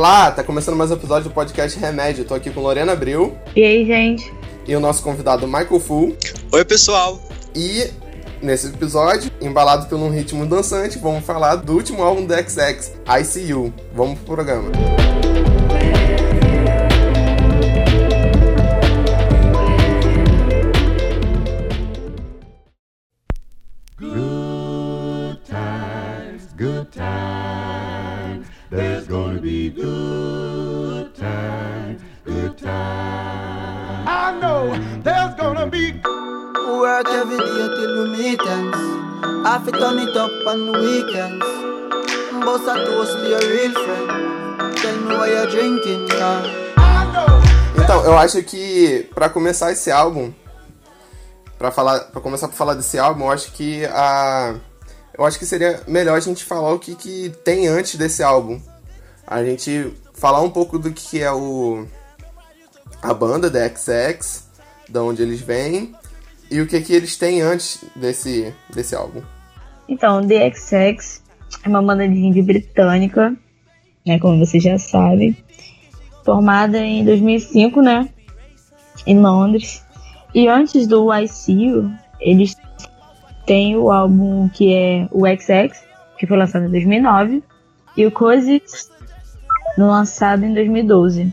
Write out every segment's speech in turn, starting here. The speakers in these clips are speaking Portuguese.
Olá, tá começando mais um episódio do podcast Remédio. Tô aqui com Lorena Abril. E aí, gente? E o nosso convidado Michael Fu. Oi, pessoal. E nesse episódio, embalado por um ritmo dançante, vamos falar do último álbum do XX, ICU. Vamos pro programa. Good be good times, good times. I know there's gonna be Work every day till we meet ends. Turn it up on the weekends. Boss a toast to your real friend. Tell me what you're drinking, yeah. I know Então, eu acho que pra começar esse álbum, pra falar, para começar a falar desse álbum, eu acho que a eu acho que seria melhor a gente falar o que, que tem antes desse álbum. A gente falar um pouco do que é o a banda da XX, da onde eles vêm e o que que eles têm antes desse desse álbum. Então, The XX é uma banda de indie britânica, né, como vocês já sabem, formada em 2005, né, em Londres. E antes do ICU, eles têm o álbum que é o XX, que foi lançado em 2009, e o Cozy, lançado em 2012.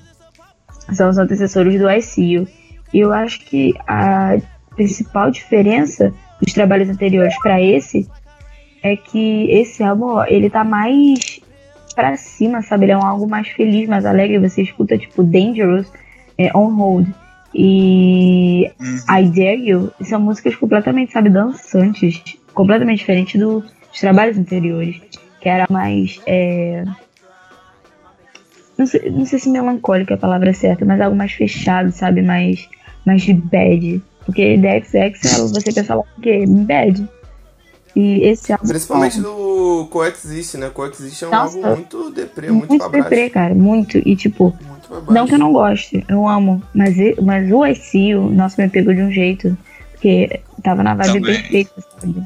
São os antecessores do ICU. E eu acho que a principal diferença dos trabalhos anteriores para esse é que esse álbum, ele tá mais pra cima, sabe? Ele é um álbum mais feliz, mais alegre. Você escuta, tipo, Dangerous, é, On Hold e I Dare You. São músicas completamente, sabe, dançantes. Completamente diferente do- dos trabalhos anteriores. Que era mais, é... Não sei, não sei se melancólica é a palavra certa, mas algo mais fechado, sabe? Mais, mais de bad. Porque The XX, ela- você pensa logo o quê? Bad. E esse álbum... Principalmente do Coexist, né? Coexist é um Nossa. álbum muito deprê, muito, muito pra baixo. deprê, cara. Muito. E tipo, Muito não que eu não goste, eu amo. Mas, mas o ICU, nossa, me pegou de um jeito. Porque tava na vibe Também. perfeita, sabe?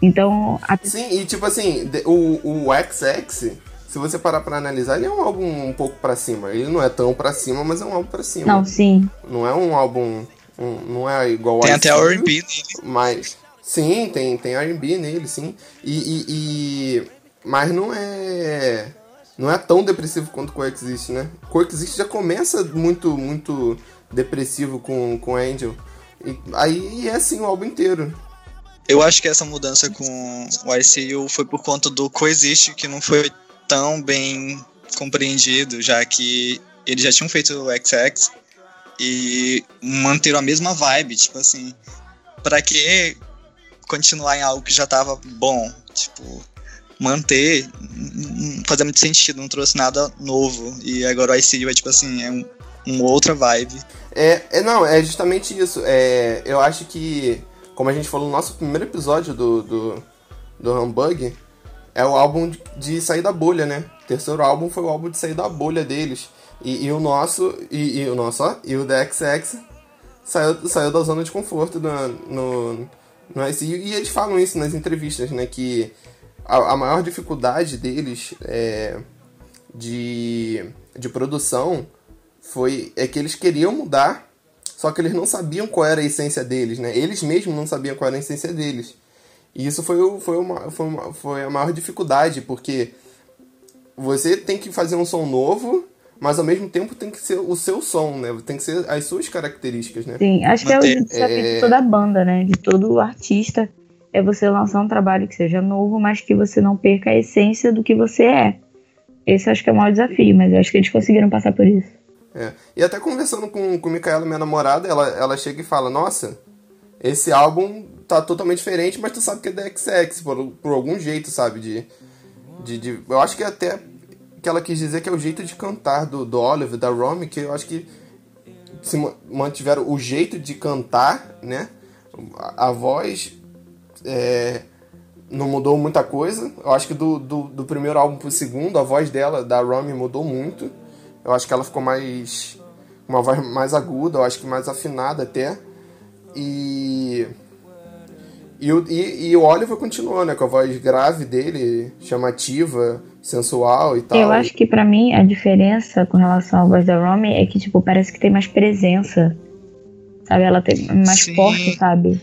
Então, a Sim, e tipo assim, o, o XX, se você parar pra analisar, ele é um álbum um pouco pra cima. Ele não é tão pra cima, mas é um álbum pra cima. Não, sim. Não é um álbum. um- não é igual Tem até R&B nele. Mas. Sim, tem, tem RB nele, sim. E, e, e- Mas não é. Não é tão depressivo quanto Coexist, né? Coexist já começa muito, muito depressivo com, com Angel. E aí é assim o álbum inteiro. Eu acho que essa mudança com o ICU foi por conta do Coexist, que não foi tão bem compreendido, já que eles já tinham feito o XX e manteram a mesma vibe, tipo assim, pra que continuar em algo que já tava bom? Tipo, manter não muito sentido, não trouxe nada novo. E agora o ICU é tipo assim, é um, uma outra vibe. É, é, não, é justamente isso. É, eu acho que, como a gente falou no nosso primeiro episódio do, do, do Humbug, é o álbum de, sair da bolha, né? O terceiro álbum foi o álbum de sair da bolha deles. E, e o nosso, e, e o nosso, ó, e o The XX saiu, saiu da zona de conforto no, no, no ICU. E eles falam isso nas entrevistas, né? Que a, a maior dificuldade deles é, de, de produção foi é que eles queriam mudar, só que eles não sabiam qual era a essência deles, né? Eles mesmos não sabiam qual era a essência deles. E isso foi, o, foi, uma, foi, uma, foi a maior dificuldade, porque você tem que fazer um som novo, mas ao mesmo tempo tem que ser o seu som, né? Tem que ser as suas características, né? Sim, acho que é o Manter- desafio é- de toda a banda, né? De todo artista. É você lançar um trabalho que seja novo, mas que você não perca a essência do que você é. Esse acho que é o maior desafio, mas eu acho que eles conseguiram passar por isso. É. E até conversando com, com Micaela, minha namorada, ela, ela chega e fala, nossa, esse álbum tá totalmente diferente, mas tu sabe que é da XX, por, por algum jeito, sabe? De, de, de- eu acho que até que ela quis dizer que é o jeito de cantar do, do Oliver, da Romy, que eu acho que se ma- mantiveram o jeito de cantar, né? A, a voz é, não mudou muita coisa. Eu acho que do, do, do primeiro álbum pro segundo, a voz dela, da Romy, mudou muito. Eu acho que ela ficou mais. Uma voz mais aguda, eu acho que mais afinada até. E. E o, e, e o Oliver continuou, né? Com a voz grave dele, chamativa, sensual e tal. Eu acho que pra mim a diferença com relação à voz da Romy é que, tipo, parece que tem mais presença. Sabe? Ela tem mais Sim. forte, sabe?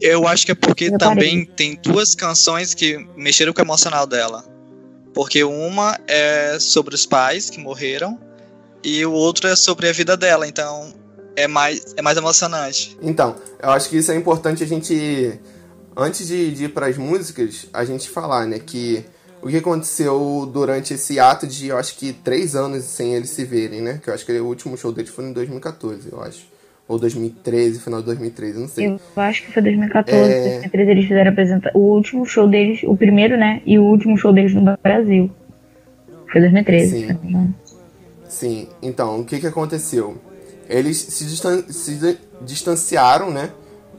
Eu acho que é porque Eu também tem duas canções que mexeram com o emocional dela. Porque uma é sobre os pais que morreram e o outro é sobre a vida dela, então é mais, é mais emocionante. Então, eu acho que isso é importante a gente. Antes de, de ir pras músicas, a gente falar, né? Que o que aconteceu durante esse ato de, eu acho que, três anos sem eles se verem, né? Que eu acho que o último show deles foi em 2014, eu acho. Ou 2013, final de 2013, não sei. Eu acho que foi 2014, É. 2013 eles fizeram apresentar o último show deles, o primeiro, né? E o último show deles no Brasil. Foi 2013. Sim. engano. Sim, então, o que que aconteceu? Eles se, distan se di- distanciaram, né,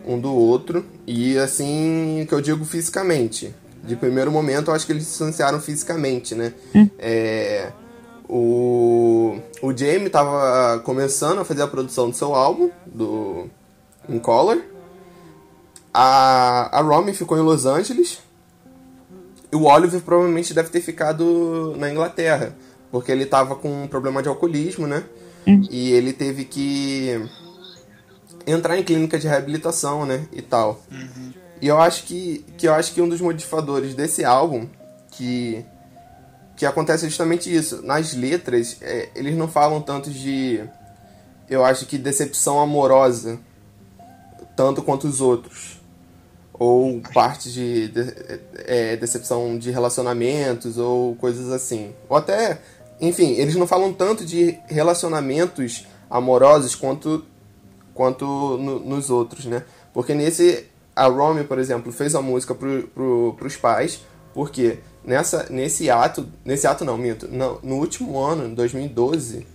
um do outro, e assim, que eu digo fisicamente. De primeiro momento, eu acho que eles se distanciaram fisicamente, né? É, o, o Jamie tava começando a fazer a produção do seu álbum, do In Color. A, a Romy ficou em Los Angeles, e o Oliver provavelmente deve ter ficado na Inglaterra, porque ele tava com um problema de alcoolismo, né? E ele teve que entrar em clínica de reabilitação, né? E tal. E eu acho que, que eu acho que um dos motivadores desse álbum que que acontece justamente isso. Nas letras, é, eles não falam tanto de eu acho que decepção amorosa tanto quanto os outros ou parte de, de- é, decepção de relacionamentos ou coisas assim. Ou até, enfim, eles não falam tanto de relacionamentos amorosos quanto quanto no- nos outros, né? Porque nesse a Romy, por exemplo, fez a música pro, pro, pros pais, porque nessa nesse ato, nesse ato não, minto, no, no último ano, em 2012,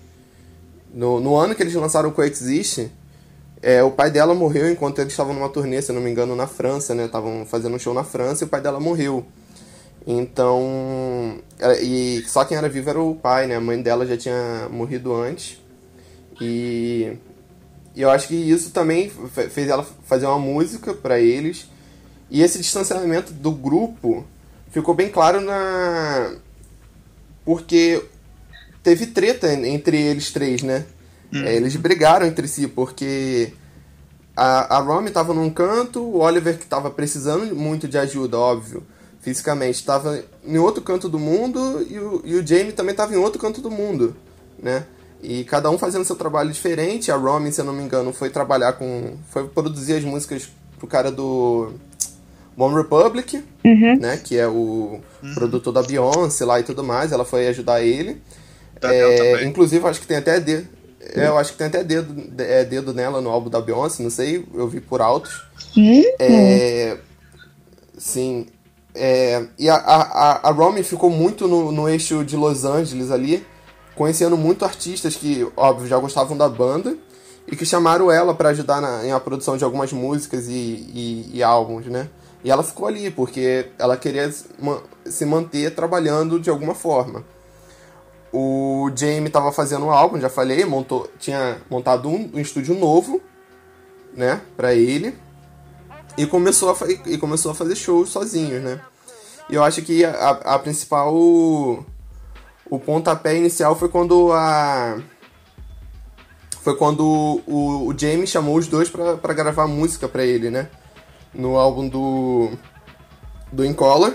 no, no ano que eles lançaram o Coexist, é, o pai dela morreu enquanto eles estavam numa turnê, se não me engano, na França, né? Estavam fazendo um show na França e o pai dela morreu. Então. E só quem era vivo era o pai, né? A mãe dela já tinha morrido antes. E. E eu acho que isso também fe- fez ela fazer uma música pra eles. E esse distanciamento do grupo ficou bem claro na. Porque teve treta entre eles três, né? É, eles brigaram entre si, porque a, a Romy tava num canto, o Oliver, que tava precisando muito de ajuda, óbvio, fisicamente, tava em outro canto do mundo, e o, e o Jamie também tava em outro canto do mundo, né? E cada um fazendo seu trabalho diferente. A Romy, se eu não me engano, foi trabalhar com. foi produzir as músicas pro cara do One Republic, Uhum. né? Que é o produtor da Beyoncé lá e tudo mais. Ela foi ajudar ele. É, inclusive, acho que tem até dedo. Eu acho que tem até dedo, é, dedo nela no álbum da Beyoncé, não sei, eu vi por altos. Hum? É, sim. É, e a, a, a- Romy ficou muito no, no eixo de Los Angeles ali, conhecendo muito artistas que, óbvio, já gostavam da banda e que chamaram ela pra ajudar na, em a produção de algumas músicas e, e, e álbuns, né? E ela ficou ali, porque ela queria se ma- se manter trabalhando de alguma forma. O Jamie tava fazendo um álbum, já falei, montou, tinha montado um, um estúdio novo, né, pra ele. E começou, a, e começou a fazer shows sozinhos, né? E eu acho que a, a principal. O pontapé inicial foi quando a. Foi quando o, o Jamie chamou os dois pra gravar música pra ele, né? No álbum do. Do Incolor.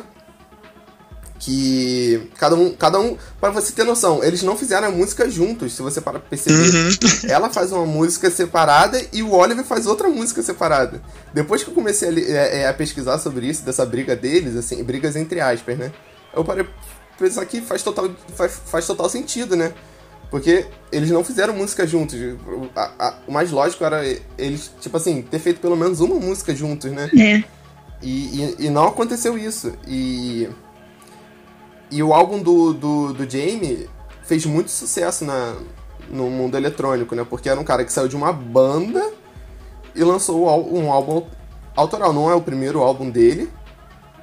Que cada um, cada um, para você ter noção, eles não fizeram a música juntos, se você para perceber. Ela faz uma música separada e o Oliver faz outra música separada. Depois que eu comecei a, li- é, é, a pesquisar sobre isso, dessa briga deles, assim, brigas entre aspas, né? Eu parei pensar que faz total, faz, faz total sentido, né? Porque eles não fizeram música juntos. O, a- a- o mais lógico era eles, tipo assim, ter feito pelo menos uma música juntos, né? É. E, e, e não aconteceu isso. E, e o álbum do, do, do Jamie fez muito sucesso na, no mundo eletrônico, né? Porque era um cara que saiu de uma banda e lançou um álbum autoral. Não é o primeiro álbum dele,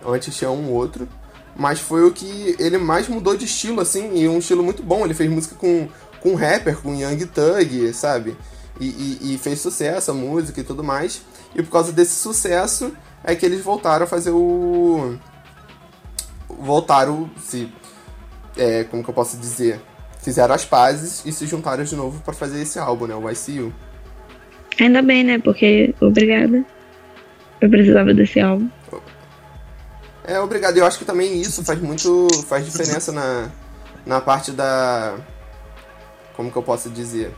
antes tinha um outro. Mas foi o que ele mais mudou de estilo, assim, e um estilo muito bom. Ele fez música com, com rapper, com Young Thug, sabe? E, e, e fez sucesso a música e tudo mais. E por causa desse sucesso, é que eles voltaram a fazer o. Voltaram, se. É, como que eu posso dizer? Fizeram as pazes e se juntaram de novo pra fazer esse álbum, né? O ICU. Ainda bem, né? Porque, obrigada. Eu precisava desse álbum. É, obrigado. Eu acho que também isso faz muito. faz diferença na, na parte da. Como que eu posso dizer?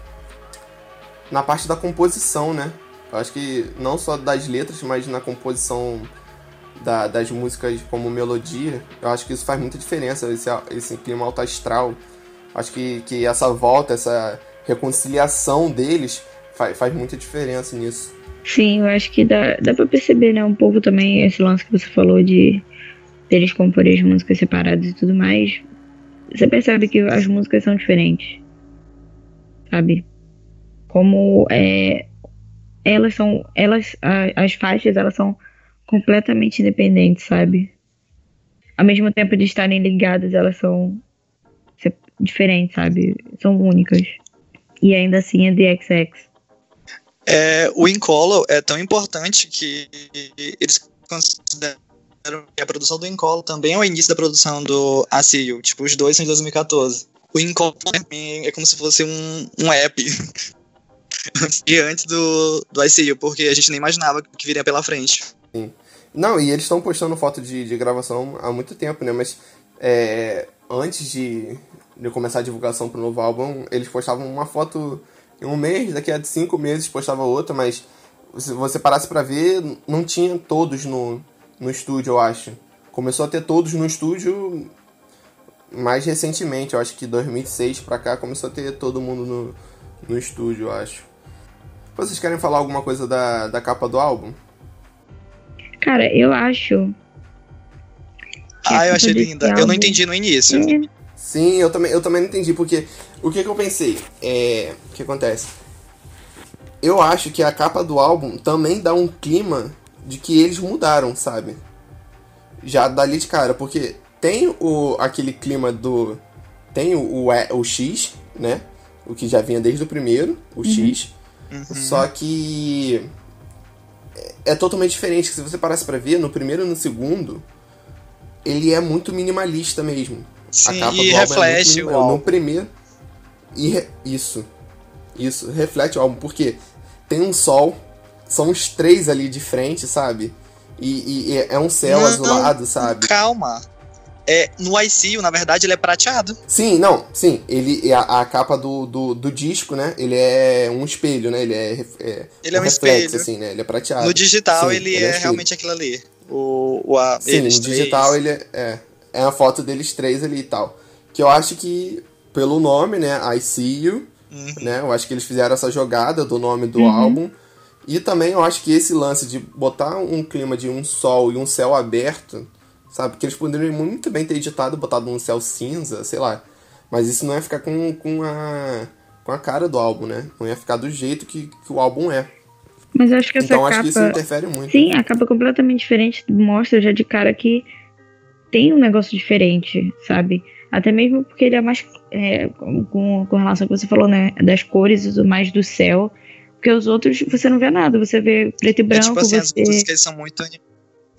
Na parte da composição, né? Eu acho que não só das letras, mas na composição da- das músicas como melodia, eu acho que isso faz muita diferença, esse, esse clima alto astral. Acho que, que essa volta, essa reconciliação deles faz, faz muita diferença nisso. Sim, eu acho que dá, dá pra perceber, né? Um pouco também esse lance que você falou de deles comporem as músicas separadas e tudo mais. Você percebe que as músicas são diferentes. Sabe? Como é, elas são. Elas. as faixas, elas são completamente independentes, sabe? Ao mesmo tempo de estarem ligadas, elas são diferentes, sabe? São únicas. E ainda assim é The XX. É, o Incolo é tão importante que eles consideram que a produção do Incolo também é o início da produção do ACU. Tipo, os dois são de 2014. O Incolo também é como se fosse um, um app. e antes do, do ICU, porque a gente nem imaginava que viria pela frente. Não, e eles estão postando foto de, de gravação há muito tempo, né? Mas é, antes de, de começar a divulgação pro novo álbum, eles postavam uma foto em um mês, daqui a cinco meses postava outra, mas se você parasse pra ver, não tinha todos no, no estúdio, eu acho. Começou a ter todos no estúdio mais recentemente, eu acho que 2006 pra cá começou a ter todo mundo no, no estúdio, eu acho. Vocês querem falar alguma coisa da, da capa do álbum? Cara, eu acho. a Ah, eu achei linda. Eu não entendi no início. é- Sim, eu também, eu também não entendi, porque o que, que eu pensei? É. O que acontece? Eu acho que a capa do álbum também dá um clima de que eles mudaram, sabe? Já dali de cara, porque tem o, aquele clima do. Tem o, o, o X, né? O que já vinha desde o primeiro, o X. Só que. É- É totalmente diferente. Se você parasse pra ver, no primeiro e no segundo, ele é muito minimalista mesmo. Sim, a capa e é reflete o minimal. álbum. No primeiro. E Isso. Isso, reflete o álbum, porque tem um sol, são os três ali de frente, sabe? E, e- e é um céu Não, azulado, sabe? Calma. É, no ICU, na verdade, ele é prateado. Sim, não, sim, ele a, a capa do, do, do disco, né? Ele é um espelho, né? Ele é, é Ele é um reflexo, espelho. assim, né? Ele é prateado. No digital, Sim, ele, um é espelho. realmente aquilo ali. O, o a, Sim, no três. digital ele é, é. É a foto deles três ali e tal. Que eu acho que, pelo nome, né? I See You, Uhum. né? Eu acho que eles fizeram essa jogada do nome do álbum. E também eu acho que esse lance de botar um clima de um sol e um céu aberto, sabe? Que eles poderiam muito bem ter editado, botado um céu cinza, sei lá. Mas isso não ia ficar com, com, a, com a cara do álbum, né? Não ia ficar do jeito que, que o álbum é. Mas eu acho que essa Então capa. acho que isso interfere muito. Sim, a capa é completamente diferente mostra já de cara que tem um negócio diferente, sabe? Até mesmo porque ele é mais é, com, com- relação ao que você falou, né? Das cores e tudo mais do céu. Porque os outros você não vê nada, você vê preto e É, branco, tipo assim, as você. músicas são muito.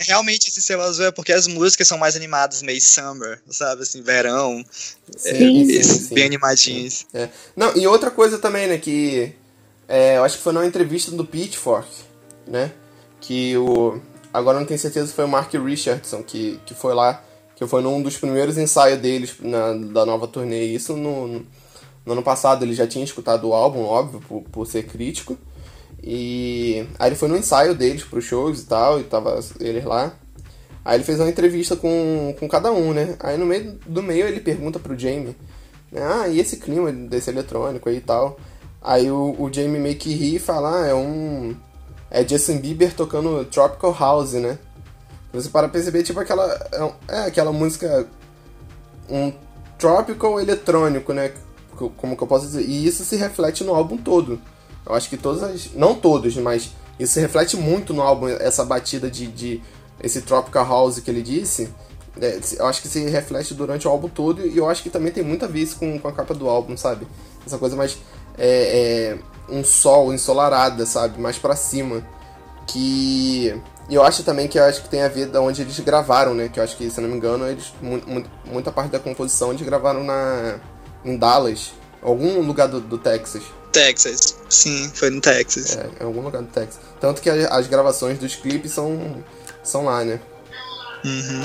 Realmente, esse céu azul é porque as músicas são mais animadas, meio summer, sabe? Assim, verão. é, Sim. sim. bem animadinhos. É. Não, e outra coisa também, né, que é, eu acho que foi numa entrevista do Pitchfork, né, que o... Agora não tenho certeza se foi o Mark Richardson que, que foi lá, que foi num dos primeiros ensaios deles na, da nova turnê. Isso no, no, no ano passado, ele já tinha escutado o álbum, óbvio, por, por ser crítico. E aí ele foi no ensaio deles pros shows e tal, e tava eles lá. Aí ele fez uma entrevista com, com cada um, né? Aí no meio do meio ele pergunta pro Jamie, né? Ah, e esse clima desse eletrônico aí e tal? Aí o, o Jamie meio que ri e fala, ah, é um... É Justin Bieber tocando Tropical House, né? Você para perceber, tipo, aquela... É, é aquela música... Um tropical eletrônico, né? Co- Como que eu posso dizer? E isso se reflete no álbum todo. Eu acho que todas as... Não todos, mas isso reflete muito no álbum, essa batida de... de esse Tropical House que ele disse. é, eu acho que se reflete durante o álbum todo e eu acho que também tem muito a ver isso com, com a capa do álbum, sabe? Essa coisa mais... É, é, um sol ensolarada, sabe? Mais pra cima. que e eu acho também que eu acho que tem a ver da onde eles gravaram, né? Que eu acho que, se não me engano, eles mu- mu- muita parte da composição eles gravaram na em Dallas, algum lugar do, do Texas. Texas. Sim, foi no Texas. É, em algum lugar do Texas. Tanto que a- as gravações dos clipes são são lá, né? Uhum.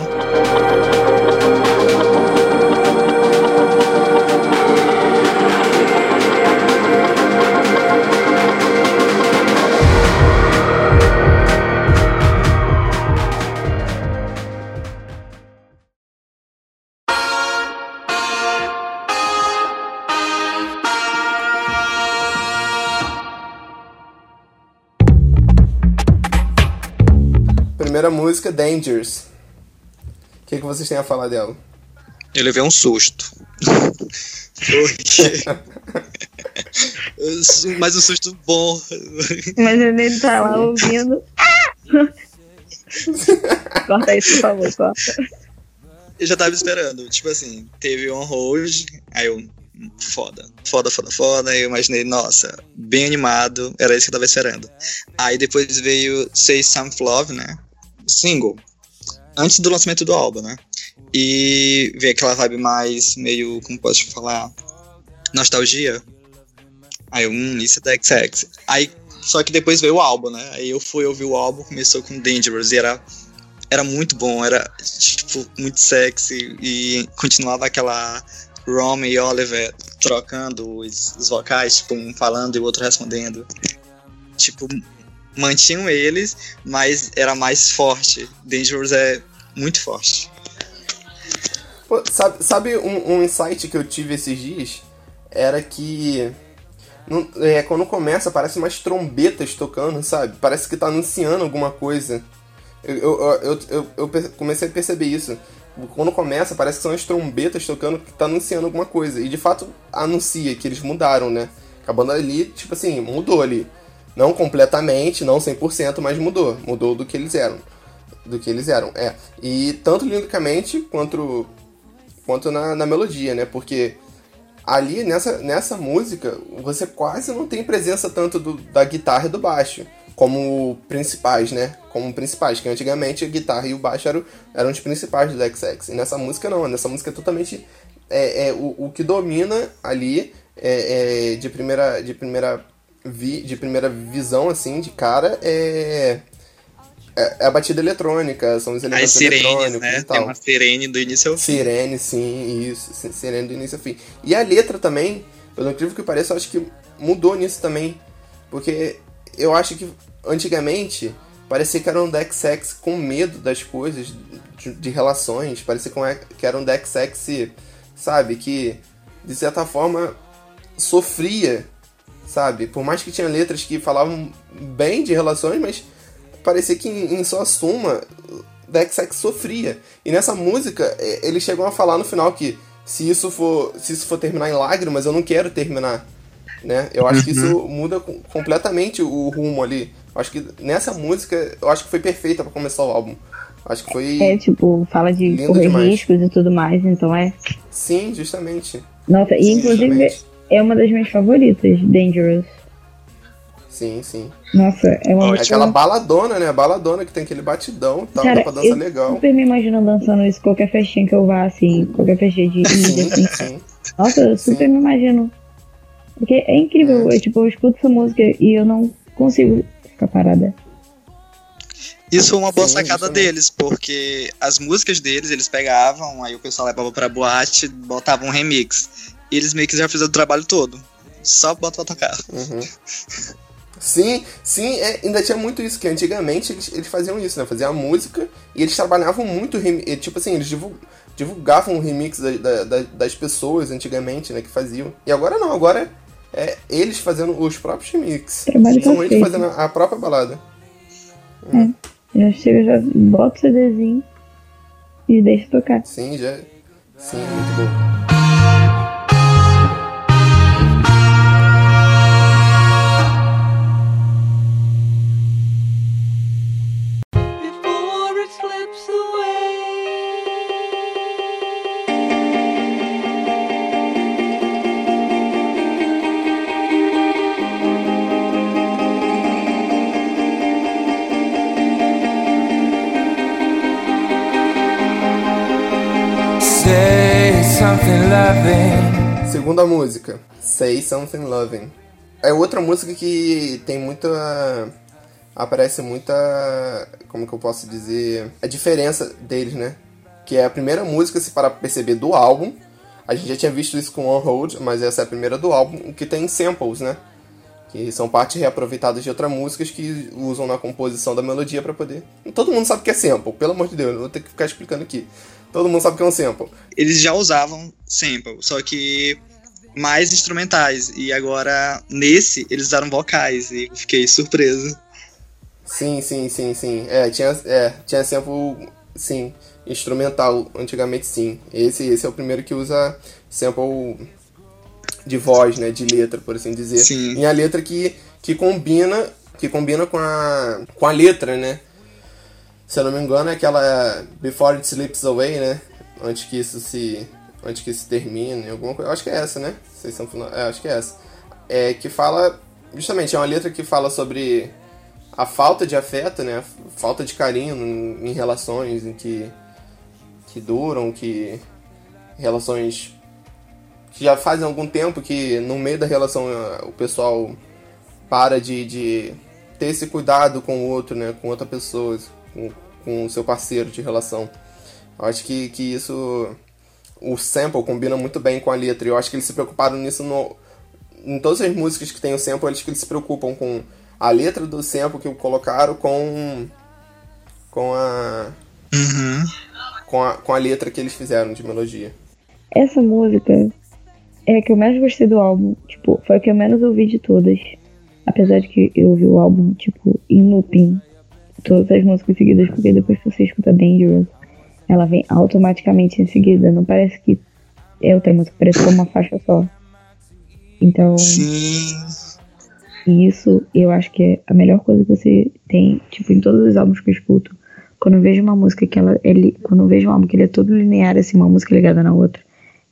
Música, Dangers. O que, que vocês têm a falar dela? Eu levei um susto. Porque. Mas um susto bom. Mas ele tá lá ouvindo. Corta isso, por favor, corta. Eu já tava esperando. Tipo assim, teve on hold, aí eu. Foda, foda, foda, foda. Aí eu imaginei, nossa, bem animado, era isso que eu tava esperando. Aí depois veio Say Some Love, né? Single. Antes do lançamento do álbum, né? E veio aquela vibe mais meio, como posso falar? Nostalgia. Aí hum, isso é da XX. Aí, só que depois veio o álbum, né? Aí eu fui ouvir o álbum, começou com Dangerous e era era muito bom, era tipo muito sexy e continuava aquela Rome e Oliver trocando os, os vocais, tipo um falando e o outro respondendo. Tipo, mantinham eles, mas era mais forte. Dangerous é muito forte. Pô, sabe sabe um, um insight que eu tive esses dias? Era que. não- é, quando começa, parece umas trombetas tocando, sabe? Parece que tá anunciando alguma coisa. Eu, eu, eu, eu, eu comecei a perceber isso. Quando começa, parece que são as trombetas tocando que tá anunciando alguma coisa. E de fato anuncia que eles mudaram, né? A banda ali, tipo assim, mudou ali. Não completamente, não 100%, mas mudou. Mudou do que eles eram. Do que eles eram, é. E tanto liricamente quanto quanto na, na melodia, né? Porque ali nessa, nessa música você quase não tem presença tanto do- da guitarra e do baixo como principais, né? Como principais, que antigamente a guitarra e o baixo eram, eram os principais do XX. E nessa música não, nessa música é totalmente é, é, o, o que domina ali é, é, de primeira de primeira vi, de primeira visão assim de cara é é é a batida eletrônica, são os As elementos sirenes, eletrônicos né? e tal. Tem uma sirene do início ao fim. Sirene, sim, isso. si- Sirene do início ao fim. E a letra também, pelo incrível que pareça, eu acho que mudou nisso também. Porque eu acho que antigamente parecia que era um deck sex com medo das coisas, de, de relações. Parecia que era- um deck sex, sabe? Que de certa forma sofria, sabe? Por mais que tinha letras que falavam bem de relações, mas parecia que em, em sua suma Dex Sex sofria. E nessa música, eles chegam a falar no final que se isso for, se isso for terminar em lágrimas, eu não quero terminar. Né? Eu acho que isso muda com- completamente o rumo ali. Eu acho que nessa música, eu acho que foi perfeita pra começar o álbum. Acho que foi. É, tipo, fala de correr demais. riscos e tudo mais, então é. Sim, justamente. Nossa, e Sim, inclusive justamente. É uma das minhas favoritas, Dangerous. Sim, sim. Nossa, é uma É música. aquela baladona, né? A baladona que tem aquele batidão e tal, Cara, dá pra dançar eu legal. super me imagino dançando isso qualquer festinha que eu vá, assim, qualquer festinha de Sim, índia, assim. sim. Nossa, eu super Sim. me imagino. Porque é incrível, É. eu, tipo, eu escuto essa música e eu não consigo ficar parada. Isso foi uma boa Sim, sacada justamente. deles, porque as músicas deles, eles pegavam, aí o pessoal levava pra boate, botava um remix. E eles meio que já fizeram o trabalho todo. Só bota pra tocar. Uhum. Sim, sim, é, ainda tinha muito isso, que antigamente eles, eles faziam isso, né? Faziam a música e eles trabalhavam muito, tipo assim, eles divul- divulgavam o remix da- da- da- das pessoas antigamente, né, que faziam. E agora não, agora é eles fazendo os próprios remix. Trabalho São eles fazendo a a própria balada. Já chega, já bota o CDzinho e deixa tocar. Sim, já. Sim, muito bom. Something loving. Segunda música, Say Something Loving. É outra música que tem muita. Aparece muita. Como que eu posso dizer? A diferença deles, né? Que é a primeira música, se para perceber, do álbum. A gente já tinha visto isso com On Hold, mas essa é a primeira do álbum, que tem samples, né? Que são partes reaproveitadas de outras músicas que usam na composição da melodia para poder. Todo mundo sabe que é sample, pelo amor de Deus, eu vou ter que ficar explicando aqui. Todo mundo sabe que é um sample. Eles já usavam sample, só que mais instrumentais. E agora, nesse, eles usaram vocais. E eu fiquei surpreso. Sim, sim, sim, sim. É, tinha, é, tinha sample, sim, instrumental, antigamente sim. Esse, esse é o primeiro que usa sample de voz, né, de letra, por assim dizer. Sim. E a letra que, que combina, que combina com a, com a letra, né? Se eu não me engano é aquela Before It Slips Away, né? Antes que isso se antes que isso termine, alguma coisa. Eu acho que é essa, né? Vocês são. É, acho que é essa. É que fala justamente é uma letra que fala sobre a falta de afeto, né? A falta de carinho em relações em que que duram, que relações que já fazem algum tempo que no meio da relação o pessoal para de, de ter esse cuidado com o outro, né? Com outra pessoa, com, com o seu parceiro de relação. Eu acho que, que isso o sample combina muito bem com a letra. E eu acho que eles se preocuparam nisso no, em todas as músicas que tem o sample, eles que eles se preocupam com a letra do sample que colocaram com com a Uhum. com a, com a letra que eles fizeram de melodia. Essa música é a que eu mais gostei do álbum. Tipo, foi a que eu menos ouvi de todas. Apesar de que eu ouvi o álbum, tipo, em looping. Todas as músicas seguidas, porque depois que você escuta Dangerous, ela vem automaticamente em seguida. Não parece que é outra música, parece que é uma faixa só. Então, Sim. isso eu acho que é a melhor coisa que você tem, tipo, em todos os álbuns que eu escuto. Quando eu vejo uma música que ela. Ele, quando eu vejo um álbum que ele é todo linear, assim, uma música ligada na outra.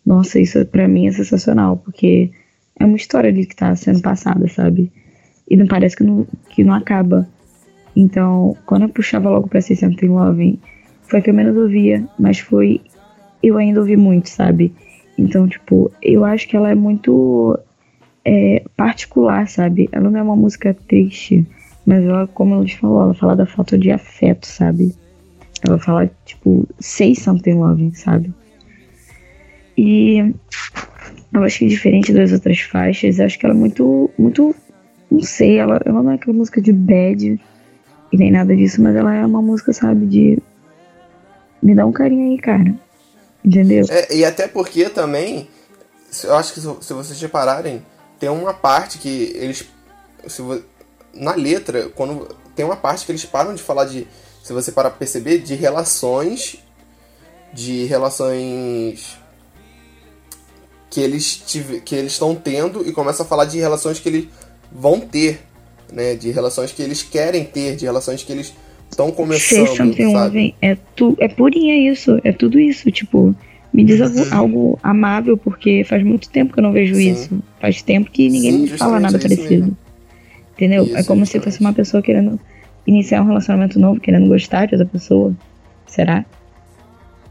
Nossa, isso pra mim é sensacional, porque é uma história ali que tá sendo passada, sabe? E não parece que não, que não acaba. Então, quando eu puxava logo pra 600 Loving, foi que eu menos ouvia, mas foi. Eu ainda ouvi muito, sabe? Então, tipo, eu acho que ela é muito é, particular, sabe? Ela não é uma música triste, mas ela, como a gente falou, ela fala da falta de afeto, sabe? Ela fala, tipo, say something loving, sabe? E eu acho que diferente das outras faixas, eu acho que ela é muito, muito, não sei, ela, ela não é aquela música de bad e nem nada disso, mas ela é uma música, sabe, de me dá um carinho aí, cara. Entendeu? É, e até porque também, eu acho que se, se vocês repararem, tem uma parte que eles. Se, na letra, quando tem uma parte que eles param de falar de. Se você parar pra perceber, de relações. De relações. Que eles que eles estão tendo e começa a falar de relações que eles vão ter. Né, de relações que eles querem ter, de relações que eles estão começando, something sabe? é, tu, é purinha isso, é tudo isso, tipo, me diz algo, algo amável, porque faz muito tempo que eu não vejo Sim. isso. Faz tempo que ninguém Sim, me fala nada é parecido. mesmo. Entendeu? é Isso, como se fosse uma pessoa querendo iniciar um relacionamento novo, querendo gostar de outra pessoa. Será?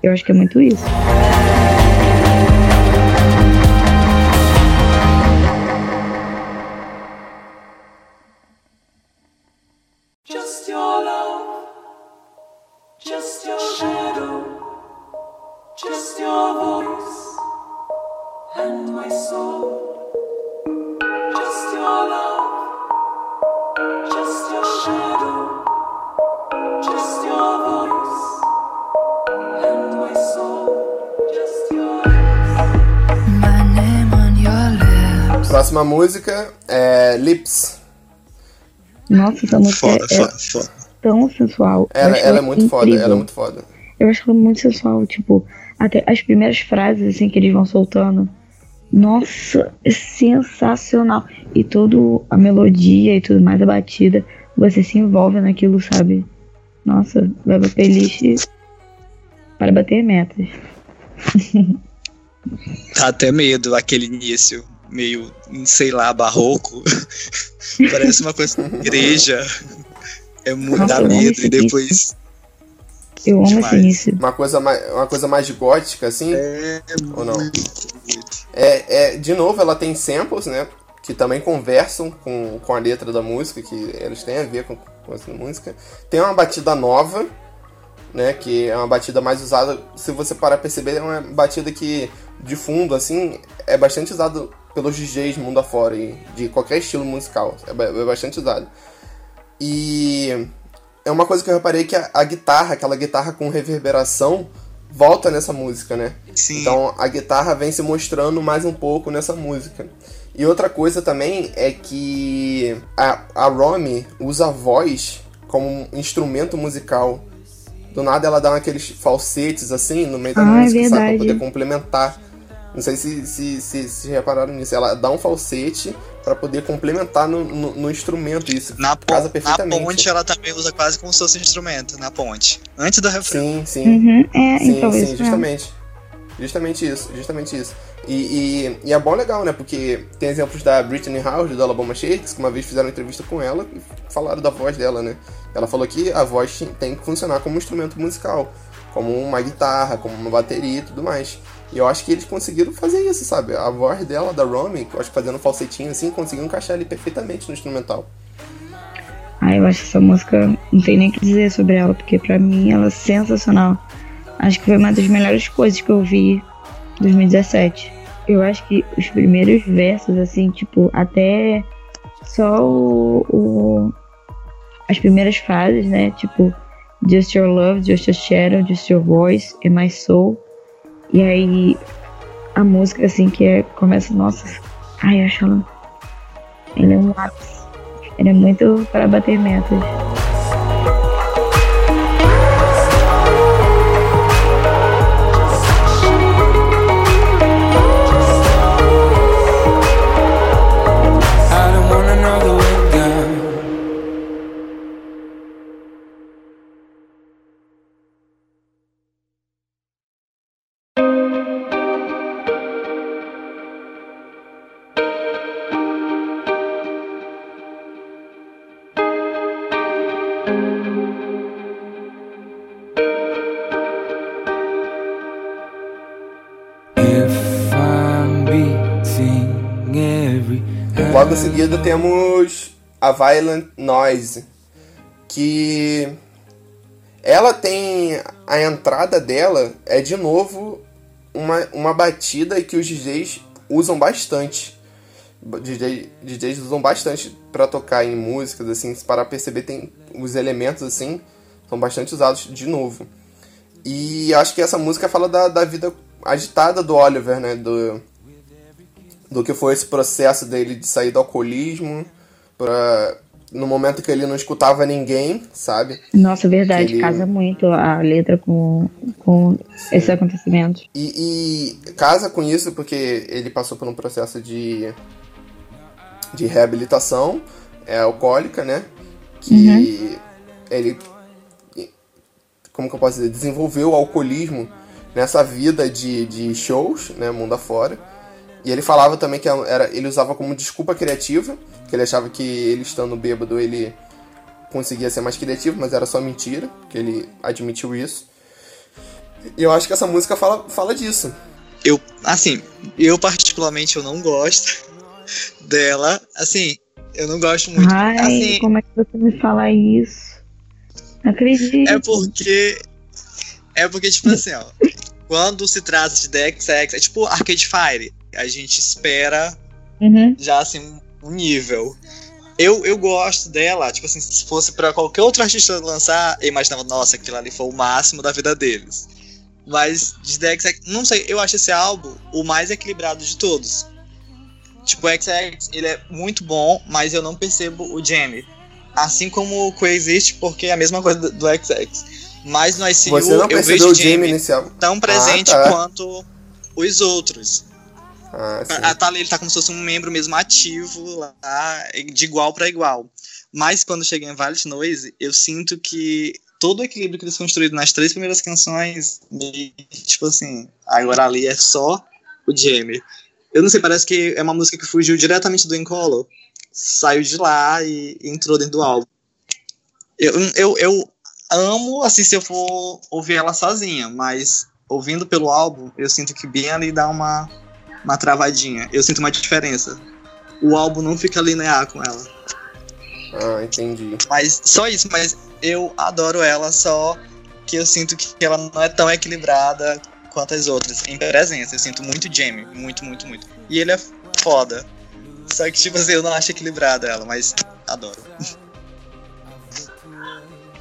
Eu acho que é muito isso. Próxima música é Lips. Nossa, essa música Foda, é, foda, foda. tão sensual. Ela, ela é muito foda, incrível. ela é muito foda. Eu acho ela muito sensual, tipo, até as primeiras frases assim que eles vão soltando. Nossa, é sensacional. E toda a melodia e tudo mais, a batida, você se envolve naquilo, sabe? Nossa, leva playlist para bater metas. Dá até medo aquele início, meio, sei lá, barroco. Parece uma coisa de igreja. É muito Nossa, dá medo. E depois. Eu amo Demais. esse início. Uma coisa mais, uma coisa mais gótica, assim. É Ou não? É, é, de novo, ela tem samples, né? Que também conversam com, com a letra da música, que eles têm a ver com, com essa música. Tem uma batida nova, né? Que é uma batida mais usada. Se você parar pra perceber, é uma batida que, de fundo, assim, é bastante usada pelos DJs mundo afora, e de qualquer estilo musical. É, é bastante usado. E é uma coisa que eu reparei que a, a guitarra, aquela guitarra com reverberação, volta nessa música, né? Sim. Então a guitarra vem se mostrando mais um pouco nessa música. E outra coisa também é que a, a Romy usa a voz como um instrumento musical. Do nada ela dá aqueles falsetes assim no meio da Ah, é música, sabe? Pra poder complementar. Não sei se, se, se, se repararam nisso. Ela dá um falsete pra poder complementar no, no, no instrumento. Isso Na, pon- casa na perfeitamente. ponte ela também usa quase como se fosse um instrumento, na ponte. Antes do refrão. Sim, sim. Uhum, é, Sim, então sim, isso mesmo. justamente. Justamente isso, justamente isso. E, e, e é bom legal, né? Porque tem exemplos da Britney House, do Alabama Shakes, que uma vez fizeram uma entrevista com ela e falaram da voz dela, né? Ela falou que a voz tem que funcionar como um instrumento musical, como uma guitarra, como uma bateria e tudo mais. E eu acho que eles conseguiram fazer isso, sabe? A voz dela, da Romy, que eu acho que fazendo falsetinho assim, conseguiu encaixar ali perfeitamente no instrumental. Ah, eu acho essa música, não tem nem o que dizer sobre ela, porque pra mim ela é sensacional. Acho que foi uma das melhores coisas que eu vi em 2017. Eu acho que os primeiros versos, assim, tipo, até só o, o- as primeiras frases, né? Tipo, Just Your Love, Just Your Shadow, Just Your Voice, and My Soul. E aí a música, assim, que é, começa, nossa, ai, acho ela. Ela é um ápice. Ele é muito para bater metas. Logo em seguida temos a Violent Noise, que ela tem a entrada dela é de novo uma, uma batida que os DJs usam bastante. DJ, DJs usam bastante pra tocar em músicas, assim, se parar pra perceber, tem os elementos assim, são bastante usados de novo. E acho que essa música fala da, da vida agitada do Oliver, né? Do, do que foi esse processo dele de sair do alcoolismo pra, no momento que ele não escutava ninguém, sabe? Nossa, verdade, Ele- casa muito a letra com, com esses acontecimentos. E, e casa com isso porque ele passou por um processo de, de reabilitação é, alcoólica, né? Que ele, como que eu posso dizer, desenvolveu o alcoolismo nessa vida de, de shows, né, mundo afora. E ele falava também que era, ele usava como desculpa criativa, que ele achava que ele estando bêbado ele conseguia ser mais criativo, mas era só mentira, que ele admitiu isso. E eu acho que essa música fala, fala disso. Eu, assim, eu particularmente eu não gosto dela. Assim, eu não gosto muito. Ai, assim, como é que você me fala isso? Não acredito. é porque. É porque, tipo assim, ó. Quando se trata de DXX, é tipo Arcade Fire. A gente espera Uhum. já assim um nível. Eu, eu gosto dela, tipo assim, se fosse pra qualquer outro artista lançar, eu imaginava, nossa, aquilo ali foi o máximo da vida deles. Mas de DXX, não sei, eu acho esse álbum o mais equilibrado de todos. Tipo, o XX, ele é muito bom, mas eu não percebo o Jamie. Assim como o Coexist, porque é a mesma coisa do, XX. Mas no ICU Você não eu vejo o Jamie Jamie inicial? tão presente Ah, tá. quanto os outros. Ah. A Thalia, ele tá como se fosse um membro mesmo ativo lá, de igual pra igual. Mas quando chega em Violet Noise, eu sinto que todo o equilíbrio que eles construíram nas três primeiras canções, tipo assim, agora ali é só o Jamie. Eu não sei, parece que é uma música que fugiu diretamente do Encolo. Saiu de lá e entrou dentro do álbum. Eu, eu, eu amo, assim, se eu for ouvir ela sozinha, mas ouvindo pelo álbum, eu sinto que bem ali dá uma, uma travadinha. Eu sinto uma diferença. O álbum não fica linear com ela. Ah, entendi. Mas só isso, mas eu adoro ela, só que eu sinto que ela não é tão equilibrada quanto as outras. Em presença, eu sinto muito Jamie, muito, muito, muito. E ele é foda. Só que, tipo assim, eu não acho equilibrada ela, mas adoro.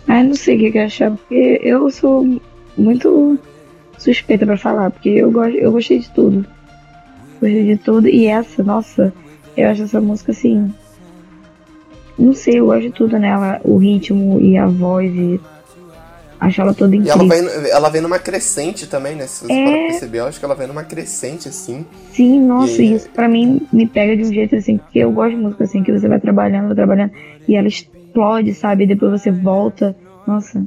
Ai, não sei o que achar, porque eu sou muito suspeita pra falar, porque eu, gosto, eu gostei de tudo. De tudo. E essa, nossa, eu acho essa música assim. Não sei, eu gosto de tudo nela. O ritmo e a voz e. Acho ela toda E incrível. ela vem, ela vem numa crescente também, né? Se você É. perceber, eu acho que ela vem numa crescente, assim. Sim, nossa, E- isso pra mim me pega de um jeito assim, porque eu gosto de música assim, que você vai trabalhando, vai trabalhando, e ela explode, sabe? E depois você volta. Nossa.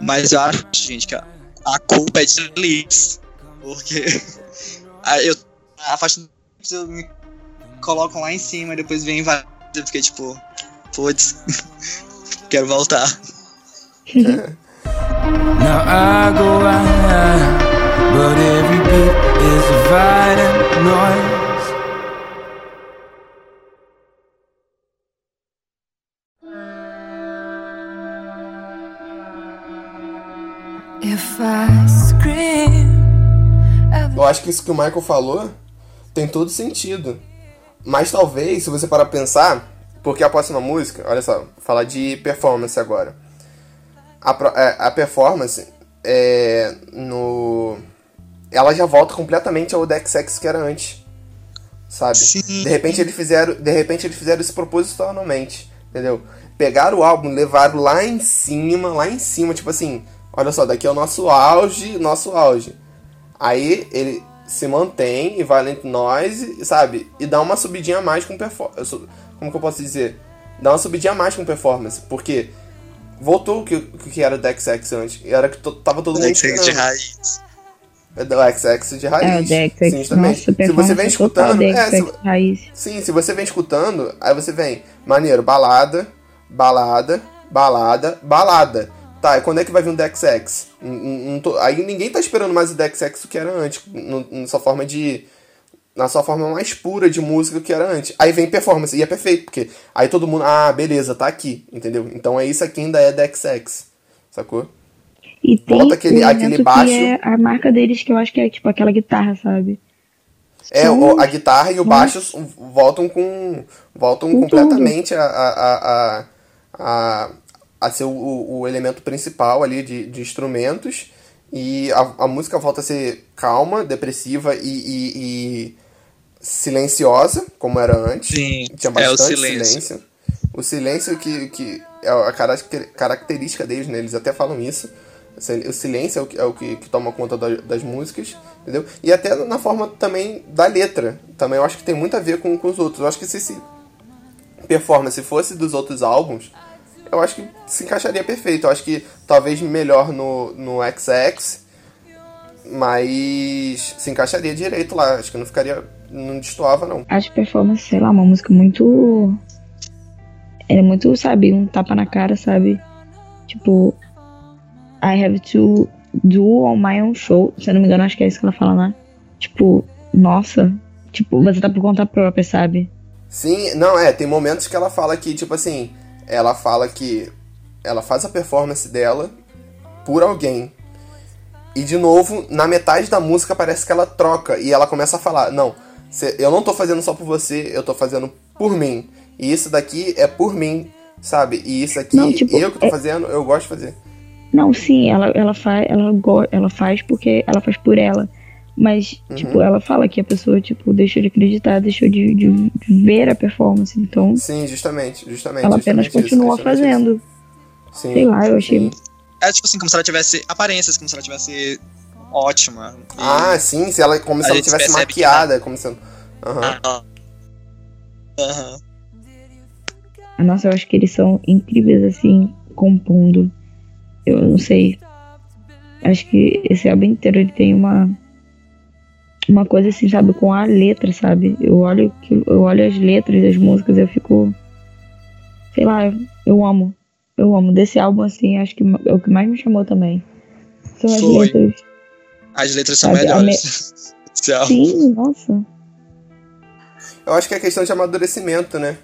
Mas eu acho, gente, que a, a culpa é de Lips. Porque a, eu, a faixa eu me colocam lá em cima e depois vem. Eu fiquei tipo, putz, quero voltar. Now I go out, but every beat is a violent noise. Eu acho que isso que o Michael falou tem todo sentido. Mas talvez, se você parar pra pensar, porque a próxima música, olha só, falar de performance agora. A, é, a performance é no. Ela já volta completamente ao Dex X que era antes. Sabe? Sim. De repente eles fizeram. De repente eles fizeram isso propositalmente. Entendeu? Pegaram o álbum, levaram lá em cima, lá em cima, tipo assim, olha só, daqui é o nosso auge, nosso auge. Aí ele se mantém e vai entre nós, sabe? E dá uma subidinha a mais com performance. Como que eu posso dizer? Dá uma subidinha a mais com performance. Porque voltou o que, que era o Dex X antes. E era que tava todo mundo Dex X de raiz. É do XX de raiz. É, o Dex Sim, justamente. nossa, se você vem escutando. Dex É, se, raiz. sim, se você vem escutando, aí você vem, maneiro, balada, balada, balada, balada. Tá, e quando é que vai vir um Dex X? Não- não- não tô- aí ninguém tá esperando mais o Dex X do que era antes, no- na sua forma de. Na sua forma mais pura de música do que era antes. Aí vem performance, e é perfeito, porque aí todo mundo, ah, beleza, tá aqui, entendeu? Então é isso aqui ainda é Dex X, sacou? E tem Bota aquele- o aquele baixo. que é a marca deles, que eu acho que é tipo aquela guitarra, sabe? É, Sim. a guitarra e o baixo voltam com. voltam Com completamente a, a, a, a, a, ser o, o elemento principal ali de, de instrumentos. E a, a música volta a ser calma, depressiva e, e- e silenciosa, como era antes. Sim, Tinha é o bastante silêncio. silêncio. O silêncio que, que é a caracter- característica deles, né? Eles até falam isso. O silêncio é o que, é o que, que toma conta da- das músicas, entendeu? E até na forma também da letra. Também eu acho que tem muito a ver com, com os outros. Eu acho que se esse performance fosse dos outros álbuns, eu acho que se encaixaria perfeito. Eu acho que talvez melhor no, no XX, mas se encaixaria direito lá. Acho que não ficaria. não destoava, não. Acho performance, sei lá, uma música muito. É muito, sabe, um tapa na cara, sabe? Tipo, I have to do on my own show. Se eu não me engano, acho que é isso que ela fala lá. Tipo, nossa. Tipo, você tá por conta própria, sabe? Sim, não, é, tem momentos que ela fala que, tipo assim, ela fala que ela faz a performance dela por alguém. E de novo, na metade da música parece que ela troca e ela começa a falar: Não, eu não tô fazendo só por você, eu tô fazendo por mim. E isso daqui é por mim, sabe? E isso aqui, Não, tipo, eu que tô é- fazendo, eu gosto de fazer. Não, sim, ela, ela, faz, ela, ela faz porque ela faz por ela. Mas, Uhum. tipo, ela fala que a pessoa, tipo, deixou de acreditar, deixou de, de ver a performance. Então, Sim, justamente, justamente. ela apenas justamente isso, continua justamente fazendo. isso. Sim, Sei lá, eu achei. sim. É tipo assim, como se ela tivesse aparências, como se ela tivesse ótima. E- Ah, sim, se ela, como se ela tivesse maquiada, como se. Aham. Aham. Nossa, eu acho que eles são incríveis, assim, compondo. Eu não sei. Acho que esse álbum inteiro ele tem uma. Uma coisa assim, sabe, com a letra, sabe? Eu olho, que- eu olho as letras das músicas e eu fico. Sei lá, eu, amo. Eu amo. Desse álbum, assim, acho que é o que mais me chamou também. São as Foi. letras. As letras são Sabe, a melhores. Esse álbum. Sim, nossa. Eu acho que é questão de amadurecimento, né?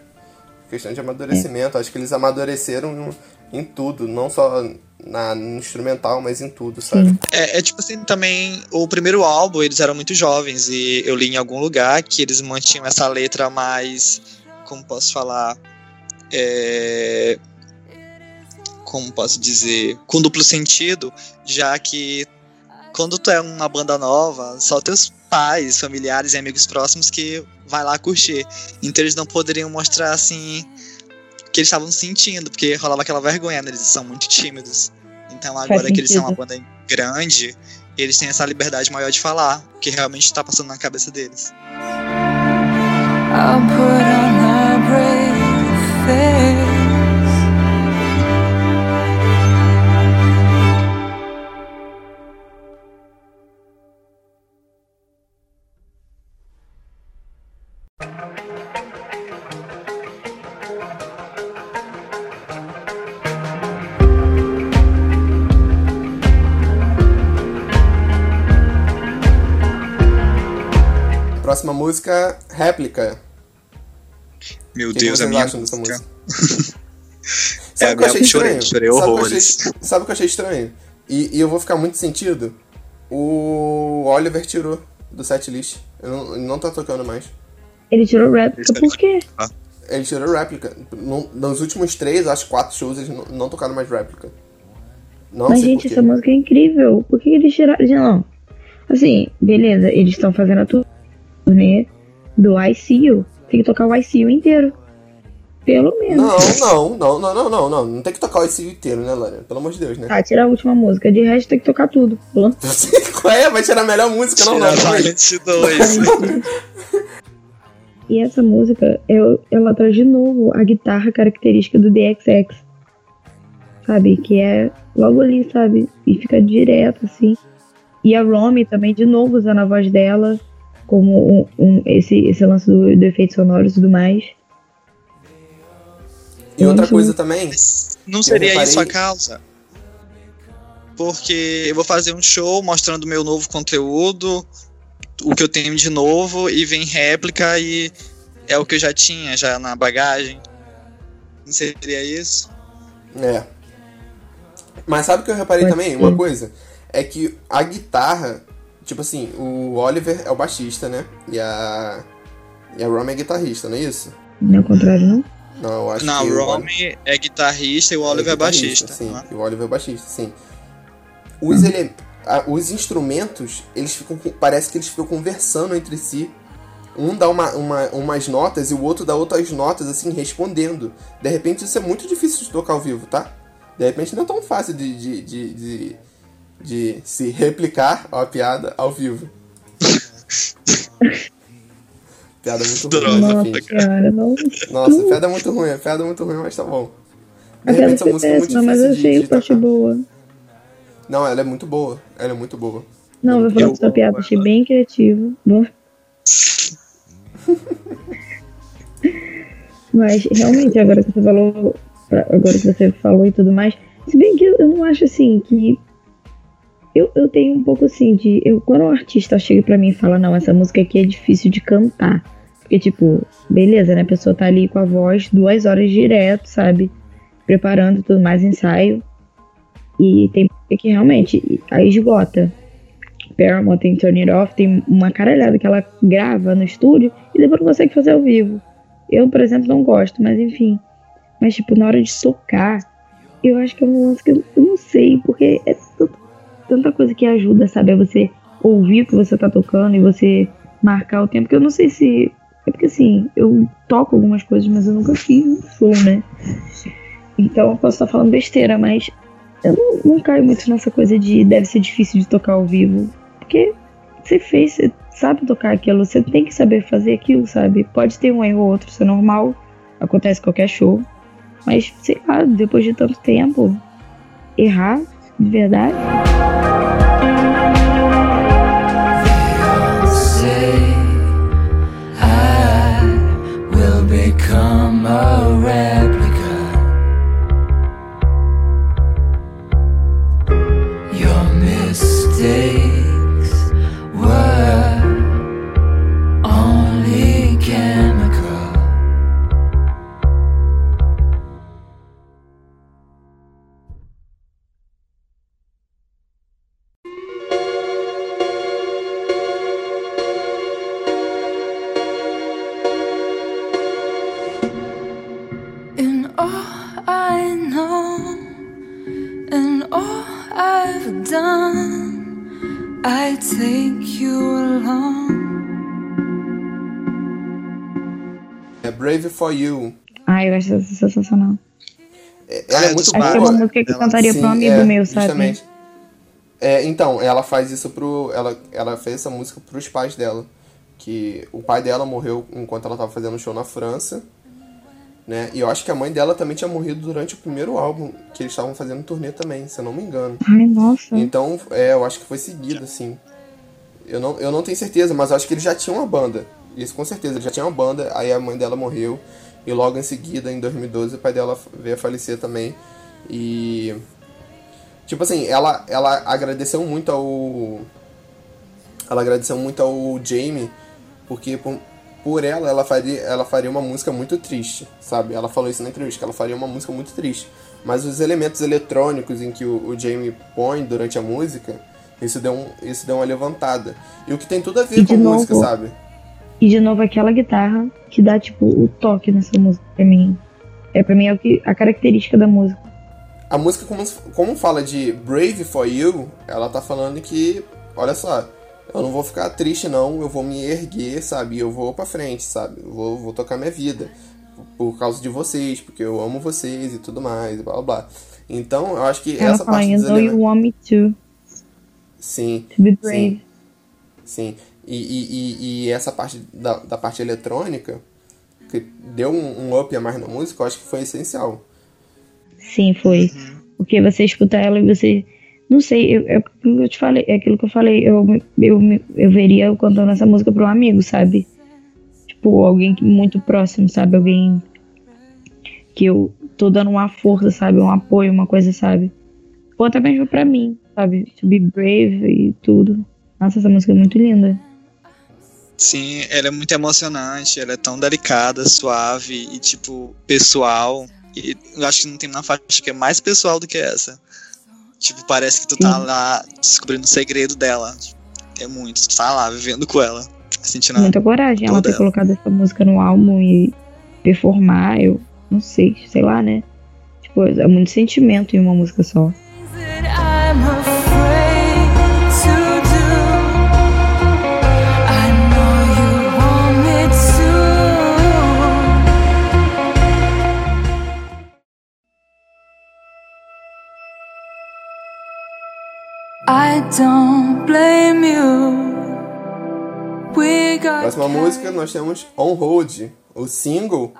Questão de amadurecimento. Acho que eles amadureceram em, em tudo, não só na, no instrumental, mas em tudo, sabe? É, é tipo assim, também o primeiro álbum eles eram muito jovens e eu li em algum lugar que eles mantinham essa letra mais, como posso falar, é, como posso dizer, com duplo sentido, já que quando tu é uma banda nova, só teus pais, familiares e amigos próximos que vai lá curtir. Então eles não poderiam mostrar assim que eles estavam sentindo, porque rolava aquela vergonha, né? eles são muito tímidos. Então agora que eles são uma banda grande, eles têm essa liberdade maior de falar o que realmente está passando na cabeça deles. I'll put on música, Réplica. Meu O que, Deus, que a minha acham dessa música. música? É, Sabe o que eu a achei minha- chorei, estranho? chorei Sabe o que eu horrores. achei- Sabe o que eu achei estranho? E, e eu vou ficar muito sentido. O Oliver tirou do setlist. Não, ele não tá tocando mais. Ele tirou réplica por quê? Ele tirou réplica. No- nos últimos três, acho quatro shows, eles não, não tocaram mais réplica. Não Mas, sei gente, essa música é incrível. Por que eles tiraram? Não. Assim, beleza, eles estão fazendo a turnê do I See You. Tem que tocar o I See You inteiro. Pelo menos. Não, não, não, não, não, não, não. Não tem que tocar esse inteiro, né, Lana? Pelo amor de Deus, né? Tá, tira a última música. De resto, tem que tocar tudo. Qual é? Vai tirar a melhor música, não, não. Tira não. Valiant 2. E essa música, eu- ela traz de novo a guitarra característica do DXX. Sabe? Que é logo ali, sabe? E fica direto, assim. E a Romy também, de novo, usando a voz dela. Como um, um- esse, esse lance do, do efeito sonoro e tudo mais. E outra coisa também, Não seria reparei- isso a causa? Porque eu vou fazer um show mostrando meu novo conteúdo, o que eu tenho de novo, e vem réplica e é o que eu já tinha já na bagagem. Não seria isso? É. Mas sabe o que eu reparei Pode também? ser. Uma coisa. É que a guitarra, tipo assim, o Oliver é o baixista, né? E a. E a Romy é guitarrista, não é isso? Não é o contrário, não? Não, eu acho Não, que. o o Romy é guitarrista e o Oliver é, guitarrista, baixista. Sim, né? e o Oliver é baixista, sim. Os, ele... os instrumentos, eles ficam. Parece que eles ficam conversando entre si. Um dá uma, uma- umas notas e o outro dá outras notas, assim, respondendo. De repente isso é muito difícil de tocar ao vivo, tá? De repente não é tão fácil de, de, de, de, de se replicar a piada ao vivo. piada muito ruim, mas Nossa senhora, não. Nossa, piada muito ruim, piada muito ruim, mas tá bom. De A piada repente essa foi música é muito péssima, mas eu achei de a parte boa. Não, ela é muito boa. Ela é muito boa. Não, eu vou falar Eu sua piada, achei bem criativo. Bom. Mas realmente, agora que você falou, agora que você falou e tudo mais, se bem que eu não acho assim que eu, eu tenho um pouco assim de. Eu, quando um artista chega pra mim e fala, não, essa música aqui é difícil de cantar. Porque, tipo, beleza, né? A pessoa tá ali com a voz duas horas direto, sabe? Preparando tudo mais, ensaio. E tem que realmente aí esgota. Paramore tem Turn It Off, tem uma caralhada que ela grava no estúdio e depois não consegue fazer ao vivo. Eu, por exemplo, não gosto, mas enfim. Mas, tipo, na hora de tocar, eu acho que é um lance que eu, eu não sei, porque é tanta coisa que ajuda, sabe? A você ouvir o que você tá tocando e você marcar o tempo, que eu não sei se. É porque assim, eu toco algumas coisas, mas eu nunca fiz um show, né? Então eu posso estar falando besteira, mas eu não, não caio muito nessa coisa de deve ser difícil de tocar ao vivo. Porque você fez, você sabe tocar aquilo, você tem que saber fazer aquilo, sabe? Pode ter um erro ou outro, isso é normal, acontece qualquer show. Mas, sei lá, depois de tanto tempo, errar de verdade. I will for You. Ai, eu acho essa sensacional. É- Ela Ah, é é muito dos Acho que é boa. uma música que eu Ela- cantaria Sim, pra um amigo é, meu, sabe? justamente. É, então, ela faz isso pro. Ela, ela fez essa música pros pais dela. Que o pai dela morreu enquanto ela tava fazendo show na França. Né? E eu acho que a mãe dela também tinha morrido durante o primeiro álbum que eles estavam fazendo turnê também, se eu não me engano. Ai, nossa. Então, é, eu acho que foi seguido, assim. Eu não, eu não tenho certeza, mas eu acho que eles já tinham uma banda. Isso com certeza, já tinham uma banda, aí a mãe dela morreu. E logo em seguida, em 2012, o pai dela veio a falecer também. E. Tipo assim, ela, ela agradeceu muito ao. Ela agradeceu muito ao Jamie, porque por, por ela, ela faria, ela faria uma música muito triste, sabe? Ela falou isso na entrevista, que ela faria uma música muito triste. Mas os elementos eletrônicos em que o, o Jamie põe durante a música, isso deu, um, isso deu uma levantada. E o que tem tudo a ver E com a de música, novo- sabe? E de novo aquela guitarra que dá, tipo, o toque nessa música pra mim. É, pra mim é o que, a característica da música. A música, como, como fala de Brave for You, ela tá falando que, olha só, eu não vou ficar triste não, eu vou me erguer, sabe? Eu vou pra frente, sabe? Eu vou, vou tocar minha vida. Por causa de vocês, porque eu amo vocês e tudo mais, blá blá blá. Então, eu acho que Ela essa fala, parte you know you want me to, Sim, to be brave. sim. E, e, e, e essa parte da, da parte eletrônica, que deu um, um up a mais na música, eu acho que foi essencial. Sim, foi. Porque você escuta ela e você. Não sei, eu, é aquilo que eu te falei, é aquilo que eu falei. Eu, eu, eu veria eu cantando essa música pra um amigo, sabe? Tipo, alguém que- muito próximo, sabe? Alguém que eu tô dando uma força, sabe? Um apoio, uma coisa, sabe? Ou até mesmo pra mim, sabe? To be brave e tudo. Nossa, essa música é muito linda. Sim, ela é muito emocionante, ela é tão delicada, suave e, tipo, pessoal. E eu acho que não tem uma faixa que é mais pessoal do que essa. Tipo, parece que tu tá Sim. lá descobrindo o segredo dela. É muito, tu tá lá vivendo com ela, sentindo Muita coragem ela ter ela. colocado essa música no álbum e performar, eu não sei, sei lá, né? Tipo, é muito sentimento em uma música só. Don't blame you. We got Próxima música nós temos On Hold, o single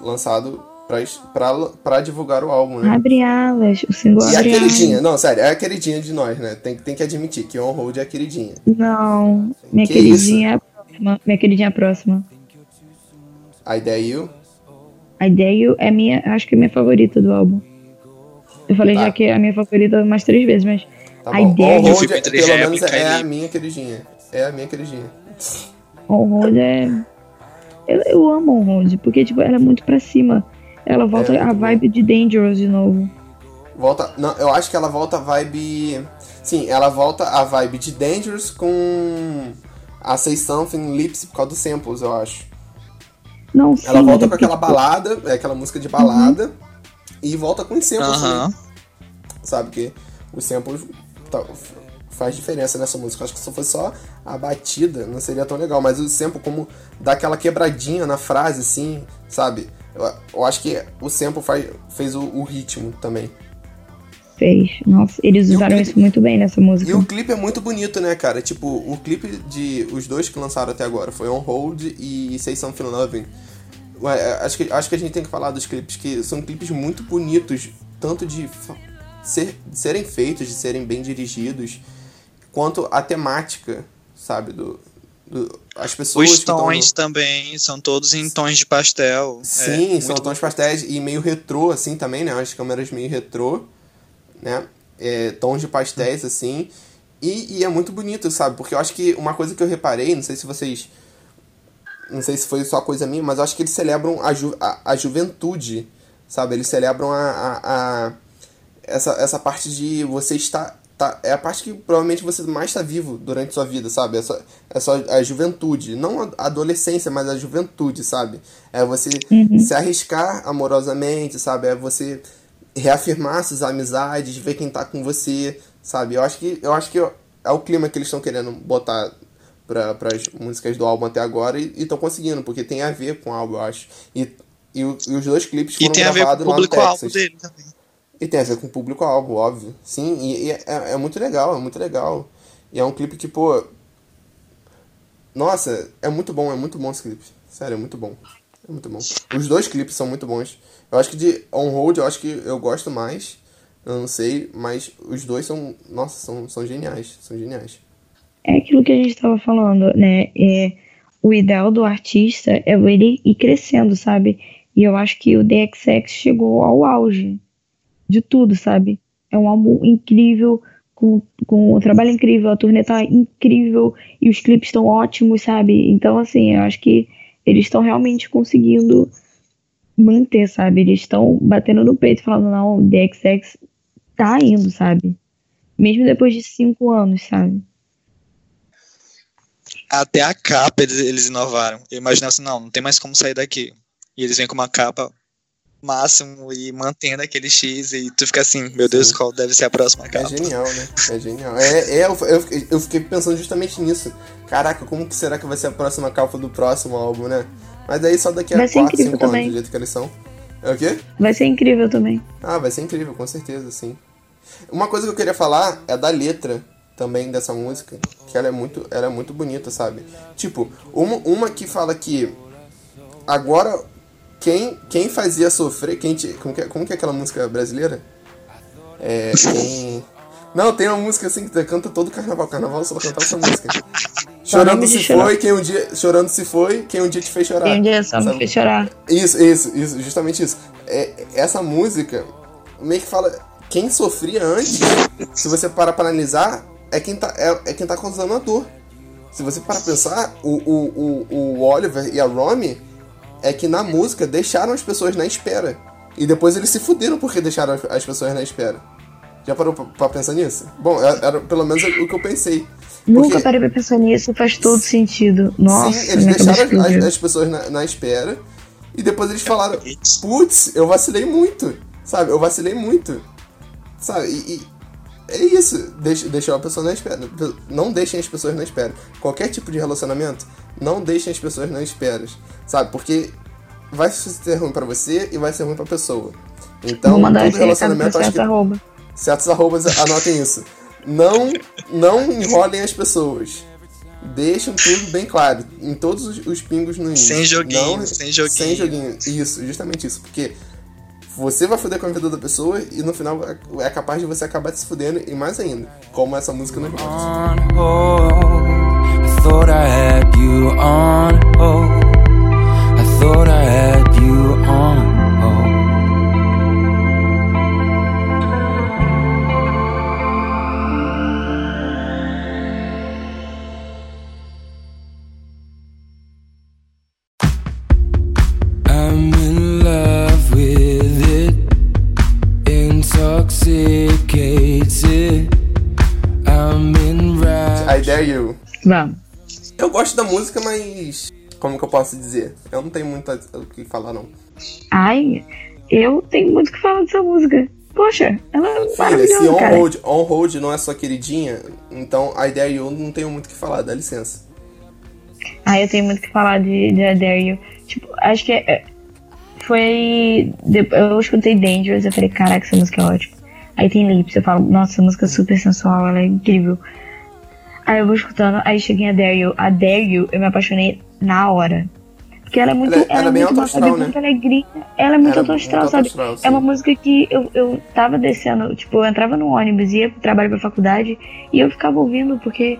lançado pra, es- pra, pra divulgar o álbum, né? Abre alas, o single E a abre queridinha, não, sério, é a queridinha de nós, né? Tem, tem que admitir que On Hold é a queridinha. Não, minha Que queridinha é a próxima. Minha queridinha é a próxima. A ideia You, A ideia é minha, acho que é minha favorita do álbum. Eu falei Tá. já que é a minha favorita umas três vezes, mas tá a bom. ideia fico é- entre pelo menos, e é a minha queridinha. É a minha queridinha. On Hold é. Eu, eu amo On Hold, porque tipo, ela é muito pra cima. Ela volta É, a vibe de Dangerous de novo. Volta, não, eu acho que ela volta a vibe... Sim, ela volta a vibe de Dangerous com a Say Something Lips por causa dos samples, eu acho. Não, sim, Ela volta é com aquela tipo, balada, é aquela música de balada, e volta com os samples também. Aham. sabe? Que os samples faz diferença nessa música. Acho que se fosse só a batida, não seria tão legal. Mas o sample, como dá aquela quebradinha na frase, assim, sabe? Eu, eu acho que o sample faz, fez o, o ritmo também. Fez. Nossa, eles E usaram clipe- isso muito bem nessa música. E o clipe é muito bonito, né, cara? Tipo, o clipe de. Os dois que lançaram até agora foi On Hold e Say Something Loving. É, Acho que, acho que a gente tem que falar dos clipes, que são clipes muito bonitos, tanto de ser, de serem feitos, de serem bem dirigidos, quanto a temática, sabe? Do, as pessoas. Os que tão no- tons também são todos em tons de pastel. É, Sim, muito são tons pastéis e meio retrô, assim, também, né? As câmeras meio retrô, né? É, tons de pastéis, assim. E, e é muito bonito, sabe? Porque eu acho que uma coisa que eu reparei, não sei se vocês... Não sei se foi só coisa minha, mas eu acho que eles celebram a, ju, a, a juventude, sabe? Eles celebram a... a, a- essa, essa parte de você estar... Tá, é a parte que provavelmente você mais está vivo durante sua vida, sabe? É só, é só a juventude. Não a adolescência, mas a juventude, sabe? É você se arriscar amorosamente, sabe? É você reafirmar suas amizades, ver quem tá com você, sabe? Eu acho que, eu acho que é o clima que eles estão querendo botar para as músicas do álbum até agora e estão conseguindo, porque tem a ver com o álbum, eu acho. E, e, e os dois clipes E foram tem a ver com o gravados lá no Texas. dele também. E tem a ver com o público-alvo, óbvio. Sim, e, e é, é muito legal, é muito legal. E é um clipe que, pô. Nossa, é muito bom, é muito bom esse clipe. Sério, é muito bom. É muito bom. Os dois clipes são muito bons. Eu acho que de On Hold, eu acho que eu gosto mais. Eu não sei, mas os dois são. Nossa, são, são geniais. São geniais. É aquilo que a gente estava falando, né? É, o ideal do artista é ele ir crescendo, sabe? E eu acho que o DXX chegou ao auge de tudo, sabe? É um álbum incrível, com, com um trabalho incrível, a turnê tá incrível e os clipes estão ótimos, sabe? Então, assim, eu acho que eles estão realmente conseguindo manter, sabe? Eles estão batendo no peito, falando, não, o DXX tá indo, sabe? Mesmo depois de cinco anos, sabe? Até a capa eles, eles inovaram. Eu imaginava assim, não, não tem mais como sair daqui. E eles vêm com uma capa máximo e mantendo aquele X e tu fica assim, meu Deus, Sim. qual deve ser a próxima É capa? genial, né? É genial. É, é, eu, eu, eu fiquei pensando justamente nisso. Caraca, como que será que vai ser a próxima capa do próximo álbum, né? Mas daí só daqui a Vai ser 4, incrível 5 anos, do jeito que eles são. É o quê? Vai ser incrível também. Ah, vai ser incrível, com certeza, sim. Uma coisa que eu queria falar é da letra também dessa música, que ela é muito, ela é muito bonita, sabe? Tipo, uma, uma que fala que agora quem, quem fazia sofrer, quem te, como, que, é- como que é aquela música brasileira? É, quem... Não, tem uma música assim que canta todo carnaval, carnaval só cantava essa música. Chorando se chorar. foi, quem um dia, chorando se foi, quem um dia te fez chorar. Tem um dia só me fez chorar. Isso, isso, isso, justamente isso. É, essa música meio que fala. Quem sofria antes, se você parar pra analisar, é quem tá, é, é quem tá causando a dor. Se você parar pra pensar, o, o, o, o Oliver e a Romy é que na música deixaram as pessoas na espera. E depois eles se fuderam porque deixaram as, as pessoas na espera. Já parou pra, pensar nisso? Bom, era, era pelo menos o que eu pensei. Nunca Porque- parei pra pensar nisso, faz todo sentido. Nossa, Sim, eles deixaram as, as pessoas na, na espera e depois eles falaram: Putz, eu vacilei muito, sabe? Eu vacilei muito, sabe? E, e é isso, deixa, deixou a pessoa na espera. Não deixem as pessoas na espera. Qualquer tipo de relacionamento, não deixem as pessoas na espera, sabe? Porque vai ser ruim pra você e vai ser ruim pra pessoa. Então, todo relacionamento, acho que arroba. certos arrobas, anotem isso. Não, não enrolem as pessoas. Deixem tudo bem claro. Em todos os, os pingos no início. Sem joguinho, Não- sem joguinho. Sem joguinho. Isso, justamente isso. Porque você vai foder com a vida da pessoa e no final é capaz de você acabar se fudendo e mais ainda. Como essa música nos mostra. Gosto da música, mas. Como que eu posso dizer? Eu não tenho muito o que falar, não. Ai, eu tenho muito o que falar dessa música. Poxa, ela é Filha, se On cara. Hold, On Hold não é sua queridinha, então I Dare You não tenho muito o que falar, dá licença. Ah, eu tenho muito o que falar de, de I Dare You. Tipo, acho que é- foi. Eu escutei Dangerous, eu falei, caraca, essa música é ótima. Aí tem Lips, eu falo, nossa, essa música é super sensual, ela é incrível. Aí eu vou escutando, aí cheguei A Dare You. A Dare You, eu me apaixonei na hora. Porque ela é muito. Ela é- ela ela é é bem muito, autoastral, né? muito alegrinha. Ela é muito Ela é autoastral, sabe? É uma música que eu, eu tava descendo, tipo, eu entrava no ônibus, ia pro trabalho pra faculdade e eu ficava ouvindo, porque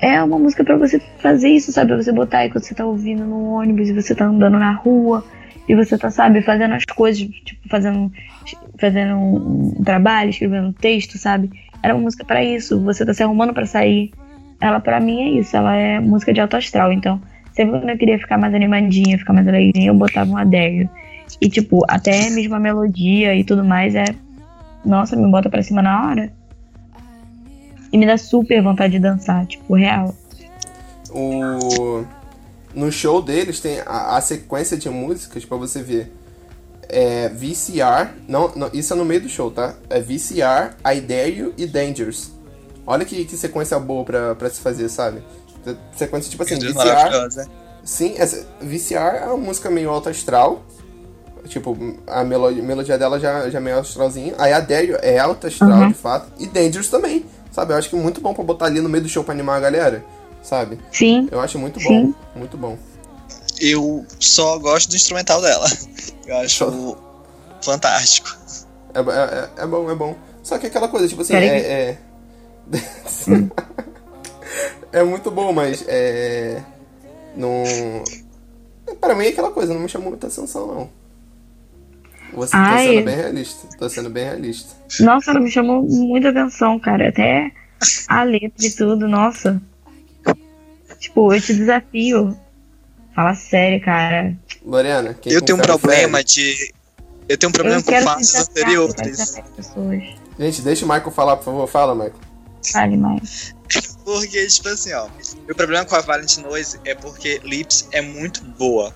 é uma música pra você fazer isso, sabe? Pra você botar aí quando você tá ouvindo no ônibus e você tá andando na rua e você tá, sabe, fazendo as coisas, tipo, fazendo, fazendo um, trabalho, escrevendo um texto, sabe? Era uma música pra isso, você tá se arrumando pra sair. Ela, pra mim, é isso, ela é música de alto astral, então. Sempre quando eu queria ficar mais animadinha, ficar mais alegrinha, eu botava um adério. E, tipo, até mesmo a melodia e tudo mais é. Nossa, me bota pra cima na hora. E me dá super vontade de dançar, tipo, real. O... No show deles tem a, a sequência de músicas pra você ver. É VCR, não, não, isso é no meio do show, tá? É VCR, I Dare You e Dangerous. Olha que, que sequência boa pra, pra se fazer, sabe? Sequência tipo assim, Deus, VCR. maravilhosa. Sim, essa, VCR é uma música meio alto astral. Tipo, a melodia, melodia dela já, já é meio astralzinha. Aí a Dario é alta astral, Uhum. de fato. E Dangerous também, sabe? Eu acho que é muito bom pra botar ali no meio do show pra animar a galera, sabe? Sim. Eu acho muito bom, Sim. muito bom. Eu só gosto do instrumental dela. Eu acho fantástico. É, é, é bom, é bom. Só que aquela coisa, tipo assim, Peraí. é. É... é muito bom, mas é. Não. Pra mim é aquela coisa, não me chamou muita atenção, não. Você tá Ai. sendo bem realista. Tô sendo bem realista. Nossa, ela me chamou muita atenção, cara. Até a letra e tudo, nossa. Tipo, eu te desafio. Fala sério, cara. Lorena, quem eu tenho um problema de. Eu tenho um problema eu com fases anteriores. Gente, deixa o Michael falar, por favor. Fala, Michael. Fale mais. Porque, tipo assim, ó. Meu problema com a Valent Noise é porque Lips é muito boa.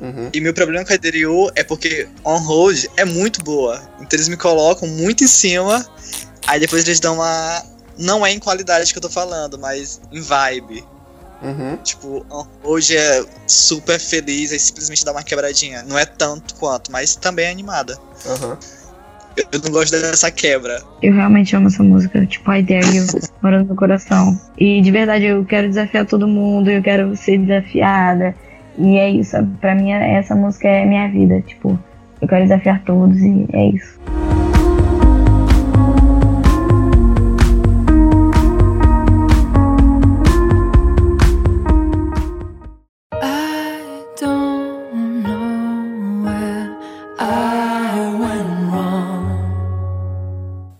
Uhum. E meu problema com a Deriu é porque On Hold é muito boa. Então eles me colocam muito em cima. Aí depois eles dão uma. Não é em qualidade que eu tô falando, mas em vibe. Uhum. Tipo, On Hold é super feliz, aí simplesmente dá uma quebradinha. Não é tanto quanto, mas também é animada. Aham. Eu não gosto dessa quebra. Eu realmente amo essa música, tipo, I Dare You, morando no coração. E de verdade, eu quero desafiar todo mundo, eu quero ser desafiada. E é isso, pra mim, essa música é minha vida, tipo, eu quero desafiar todos e é isso.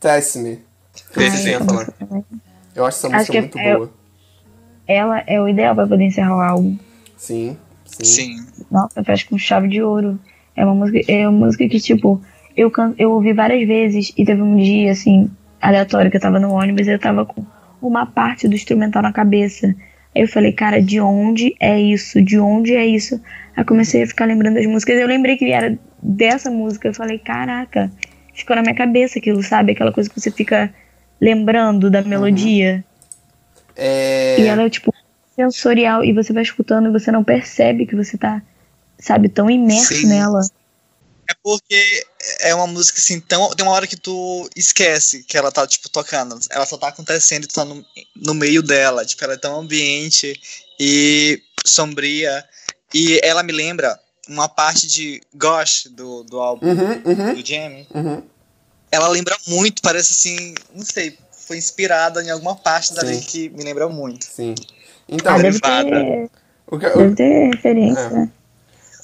Test Me. Você ia falar? Eu acho essa música muito é- boa. Ela é o ideal pra poder encerrar o álbum. Sim, sim. Sim. Nossa, fecha com chave de ouro. É uma música, é uma música que, tipo, eu, can, eu ouvi várias vezes e teve um dia, assim, aleatório, que eu tava no ônibus e eu tava com uma parte do instrumental na cabeça. Aí eu falei, cara, de onde é isso? De onde é isso? Aí comecei a ficar lembrando das músicas. Eu lembrei que era dessa música. Eu falei, caraca, ficou na minha cabeça aquilo, sabe? Aquela coisa que você fica lembrando da melodia. É... E ela é, tipo, sensorial. E você vai escutando e você não percebe que você tá, sabe, tão imerso Sim. nela. É porque é uma música assim, tão, tem uma hora que tu esquece que ela tá, tipo, tocando. Ela só tá acontecendo e tu tá no, no meio dela. Tipo, ela é tão ambiente e sombria. E ela me lembra uma parte de Gosh do, do álbum Uhum, uhum, do Jamie. uhum. Ela lembra muito, parece assim, não sei, foi inspirada em alguma parte dali Sim. que me lembra muito. Sim. Então, Ah, deve ter, o que- o- deve ter referência, É. né?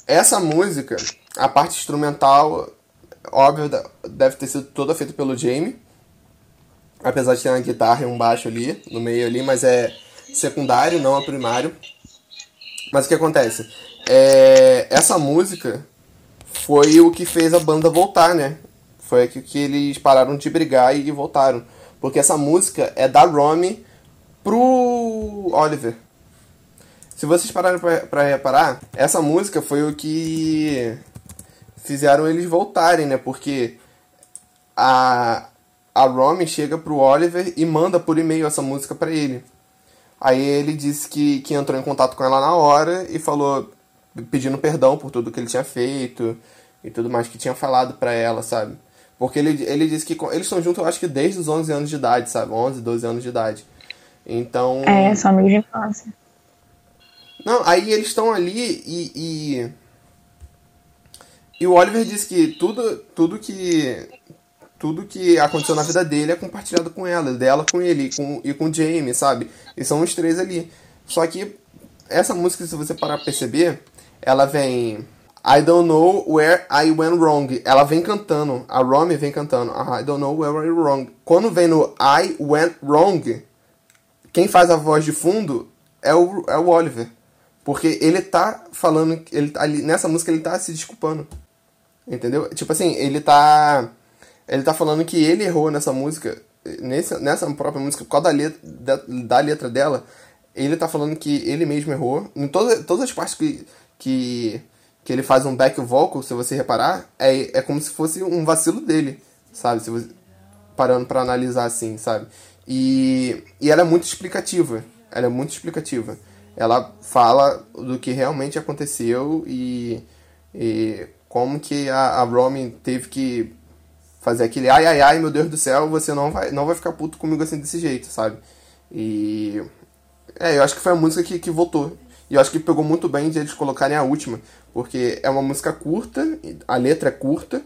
essa música, a parte instrumental, óbvio, da- deve ter sido toda feita pelo Jamie. Apesar de ter uma guitarra e um baixo ali, no meio ali, mas é secundário, não é primário. Mas o que acontece? É, essa música foi o que fez a banda voltar, né? Foi que, que eles pararam de brigar e voltaram. Porque essa música é da Romy pro Oliver. Se vocês pararem pra, reparar, essa música foi o que fizeram eles voltarem, né? Porque a, a Romy chega pro Oliver e manda por e-mail essa música pra ele. Aí ele disse que, que entrou em contato com ela na hora e falou, pedindo perdão por tudo que ele tinha feito e tudo mais que tinha falado pra ela, sabe? Porque ele, ele disse que eles estão juntos, eu acho que desde os 11 anos de idade, sabe? 11, 12 anos de idade. Então. É, são amigos de infância. Não, aí eles estão ali e, e. e o Oliver disse que tudo, tudo que. Tudo que aconteceu na vida dele é compartilhado com ela, dela com ele e com, e com o Jamie, sabe? E são os três ali. Só que essa música, se você parar pra perceber, ela vem. I don't know where I went wrong. Ela vem cantando. A Romy vem cantando. I don't know where I went wrong. Quando vem no I went wrong, quem faz a voz de fundo é o, é o Oliver. Porque ele tá falando. Ele, tá ali, nessa música ele tá se desculpando. Entendeu? Tipo assim, ele tá. Ele tá falando que ele errou nessa música. Nesse, nessa própria música, por causa da letra, da, da letra dela, ele tá falando que ele mesmo errou. Em toda, todas as partes que, que, que ele faz um back vocal, se você reparar, é, é como se fosse um vacilo dele, sabe? Se você, parando pra analisar assim, sabe? E, e ela é muito explicativa. Ela é muito explicativa. Ela fala do que realmente aconteceu e, e como que a, a Romy teve que fazer aquele ai ai ai, meu Deus do céu, você não vai, não vai ficar puto comigo assim desse jeito, sabe? E. É, eu acho que foi a música que, que voltou. E eu acho que pegou muito bem de eles colocarem a última, porque é uma música curta, a letra é curta,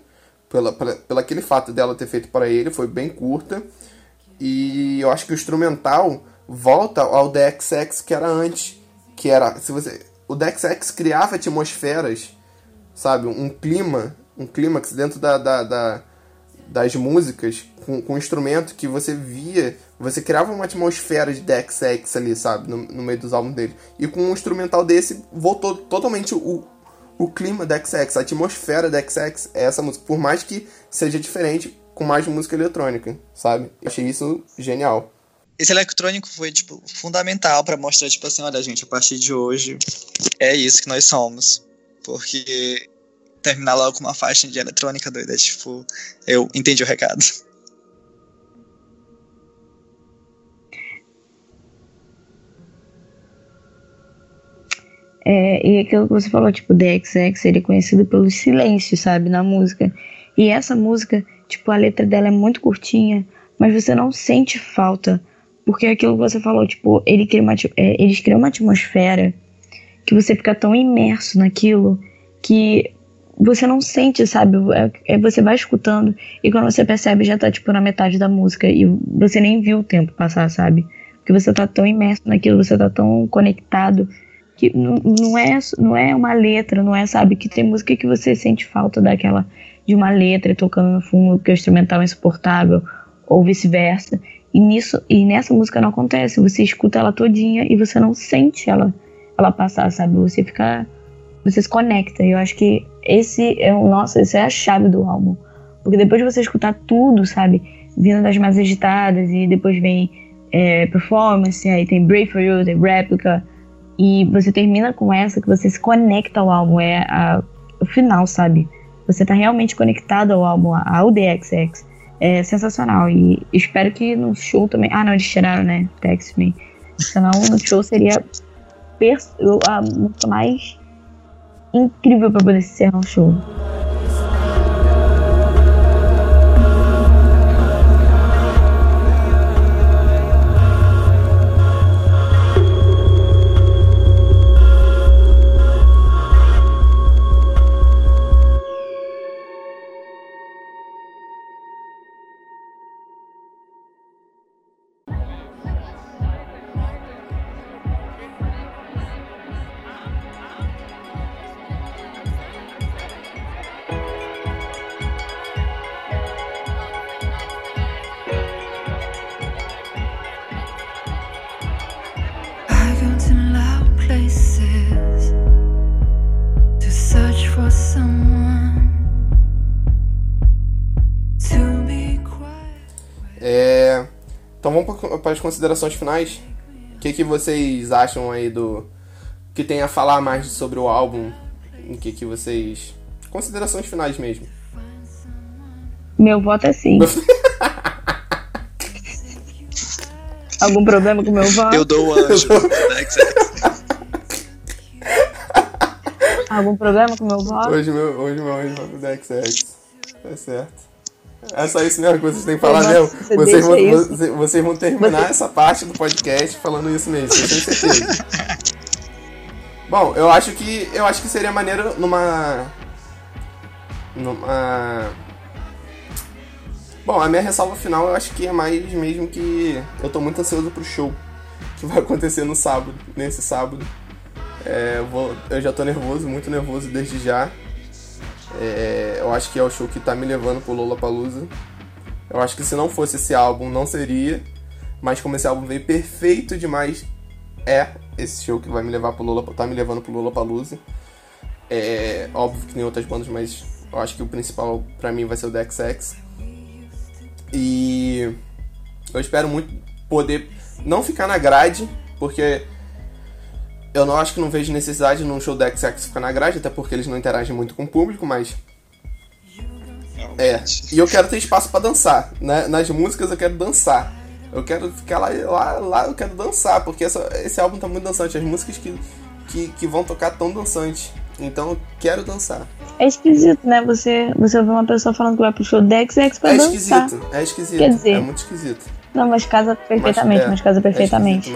pela, pela, pelo aquele fato dela ter feito para ele, foi bem curta. E eu acho que o instrumental volta ao DXX que era antes, que era, se você, o DXX criava atmosferas, sabe, um clima, um clímax dentro da, da, da das músicas com, com um instrumento que você via, você criava uma atmosfera de DXX ali, sabe, no, no meio dos álbuns dele. E com um instrumental desse voltou totalmente o, o clima da XX, a atmosfera da XX é essa música, por mais que seja diferente com mais música eletrônica, sabe? Eu achei isso genial. Esse eletrônico foi, tipo, fundamental para mostrar, tipo assim, olha, gente, a partir de hoje é isso que nós somos. Porque terminar logo com uma faixa de eletrônica doida, tipo, eu entendi o recado. É, e aquilo que você falou, tipo, DXX, ele é conhecido pelos silêncios, sabe, na música. E essa música, tipo, a letra dela é muito curtinha, mas você não sente falta. Porque é aquilo que você falou, tipo, ele cria uma, é, eles criam uma atmosfera que você fica tão imerso naquilo que você não sente, sabe? É, é, você vai escutando e quando você percebe já tá, tipo, na metade da música e você nem viu o tempo passar, sabe? Porque você tá tão imerso naquilo, você tá tão conectado que não é, não é uma letra, não é, sabe? Que tem música que você sente falta daquela, de uma letra tocando no fundo, porque o instrumental é insuportável, ou vice-versa. E, nisso, e nessa música não acontece, você escuta ela todinha e você não sente ela, ela passar, sabe? Você fica. Você se conecta. E eu acho que esse é o. Nossa, essa é a chave do álbum. Porque depois de você escutar tudo, sabe? Vindo das mais agitadas, e depois vem é, performance, aí tem Brave for You, tem réplica e você termina com essa que você se conecta ao álbum, é a, o final, sabe? Você tá realmente conectado ao álbum, ao DXX. É sensacional. E espero que no show também. Ah, não, eles tiraram, né? Text Me. Senão no show seria a música mais incrível para poder ser um show. Considerações finais, o que, que vocês acham aí do. que tem a falar mais sobre o álbum? O que, que vocês. Considerações finais mesmo. Meu voto é sim. Algum problema com meu voto? Eu dou o anjo. Algum problema com meu voto? Hoje meu, hoje meu anjo vai pro Dex X. Tá certo. É só isso mesmo que vocês têm que falar mesmo. Vocês vão, vocês, vocês vão terminar você... essa parte do podcast falando isso mesmo, eu tenho certeza. Bom, eu acho que. Eu acho que seria maneiro numa. Numa. Bom, a minha ressalva final eu acho que é mais mesmo que eu tô muito ansioso pro show que vai acontecer no sábado, nesse sábado. É, eu, vou, eu já tô nervoso, muito nervoso desde já. É, eu acho que é o show que tá me levando pro Lollapalooza. Eu acho que se não fosse esse álbum, não seria. Mas como esse álbum veio perfeito demais, é esse show que vai me levar pro Lola, tá me levando pro Lollapalooza. É óbvio que tem outras bandas, mas eu acho que o principal para mim vai ser o DXX. E eu espero muito poder não ficar na grade, porque eu não acho que não vejo necessidade num show da XX ficar na grade, até porque eles não interagem muito com o público, mas. É. E eu quero ter espaço para dançar. Né? Nas músicas eu quero dançar. Eu quero ficar lá, lá, lá eu quero dançar, porque essa, esse álbum tá muito dançante. As músicas que, que, que vão tocar tão dançantes. Então eu quero dançar. É esquisito, né? Você, você ouvir uma pessoa falando que vai pro show da XX pra É dançar. esquisito, é esquisito. Quer dizer- é muito esquisito. Não, mas casa perfeitamente, é, mas casa é perfeitamente. esquisito,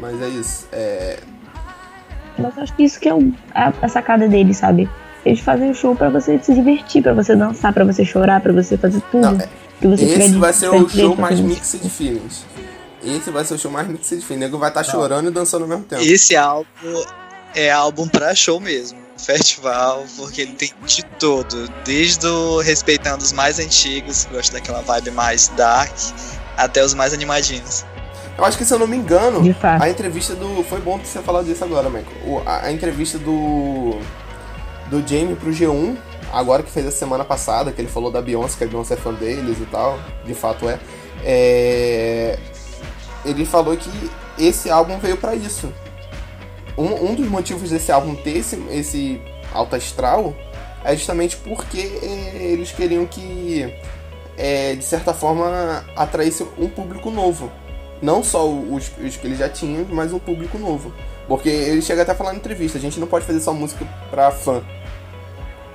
mas, mas é isso. É, Mas eu acho que isso que é o- a, a sacada deles, sabe? Eles fazem o show pra você se divertir, pra você dançar, pra você chorar, pra você fazer tudo. Não, que você esse de- vai ser o show mais fazer. mixed feelings. Esse vai ser o show mais mixed feelings. O nego vai estar chorando e dançando ao mesmo tempo. Esse álbum é álbum pra show mesmo. Festival, porque ele tem de tudo. Desde o respeitando os mais antigos, que gosta daquela vibe mais dark, até os mais animadinhos. Eu acho que se eu não me engano, a entrevista do. Foi bom você falar disso agora, Michael. A, a entrevista do. Do Jamie pro G1, agora que fez a semana passada, que ele falou da Beyoncé, que a Beyoncé é fã deles e tal. De fato é. é ele falou que esse álbum veio pra isso. Um, um dos motivos desse álbum ter esse, esse alto astral é justamente porque é, eles queriam que, é, de certa forma, atraísse um público novo. Não só os, os que eles já tinham, mas um público novo. Porque ele chega até a falar na entrevista, a gente não pode fazer só música pra fã.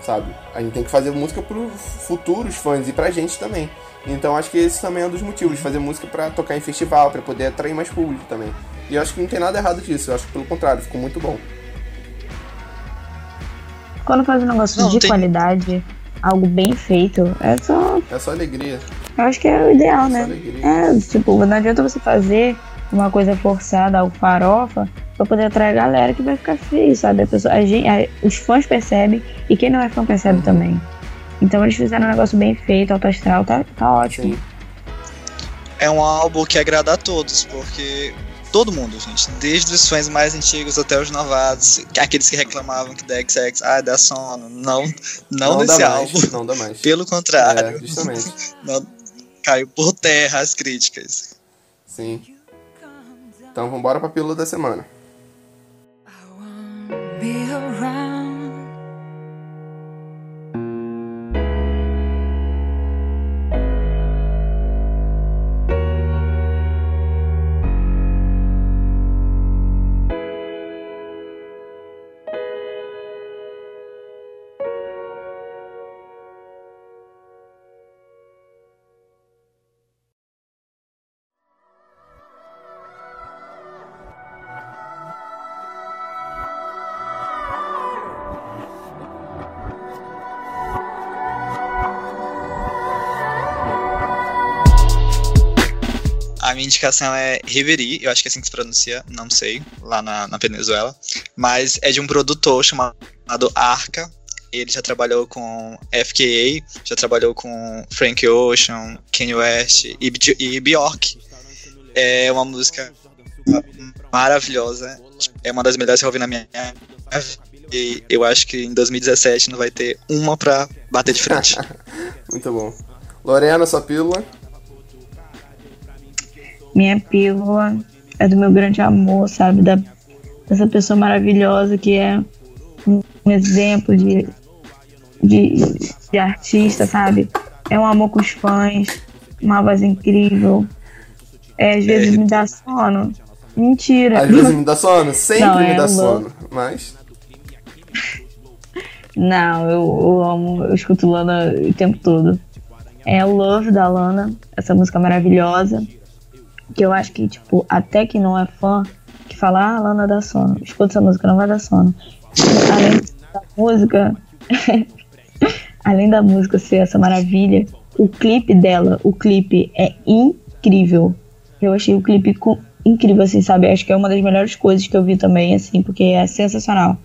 Sabe? A gente tem que fazer música pros futuros fãs e pra gente também. Então acho que esse também é um dos motivos, fazer música pra tocar em festival, pra poder atrair mais público também. E eu acho que não tem nada errado disso, eu acho que pelo contrário, ficou muito bom. Quando faz um negócio Não, de tem- qualidade, algo bem feito, é só. É só alegria. Eu acho que é o ideal, Só né? alegria. É, tipo, não adianta você fazer uma coisa forçada, algo farofa, pra poder atrair a galera que vai ficar feio, sabe? A pessoa, a gente, a- os fãs percebem e quem não é fã percebe também. Então eles fizeram um negócio bem feito, alto astral, tá, tá ótimo. Sim. É um álbum que agrada a todos, porque todo mundo, gente, desde os fãs mais antigos até os novatos, aqueles que reclamavam que da XX, ah, dá sono. Não, não, nesse mais, álbum. Não dá mais. Pelo contrário, É, justamente. não- caiu por terra as críticas. Sim. Então vambora pra pílula da semana. Indicação é Riveri, eu acho que é assim que se pronuncia, não sei, lá na, na Venezuela. Mas é de um produtor chamado Arca. Ele já trabalhou com FKA, já trabalhou com Frank Ocean, Kanye West e, e Bjork. É uma música maravilhosa. É uma das melhores que eu ouvi na minha. E eu acho que em 2017 não vai ter uma pra bater de frente. Muito bom. Lorena, sua pílula. Minha pílula é do meu grande amor, sabe? Da, dessa pessoa maravilhosa que é um, um exemplo de, de, de artista, sabe? É um amor com os fãs, uma voz incrível. É, às vezes me dá sono. Mentira. Às vezes me dá sono, sempre Não, me é dá sono. Mas. Não, eu, eu amo, eu escuto Lana o tempo todo. É o Love da Lana, essa música maravilhosa. Que eu acho que, tipo, até que não é fã, que fala, ah, Lana dá sono. Escuta essa música, não vai dar sono. Além da música, além da música ser essa maravilha, o clipe dela, o clipe é incrível. Eu achei o clipe incrível, assim, sabe? Acho que é uma das melhores coisas que eu vi também, assim, porque é sensacional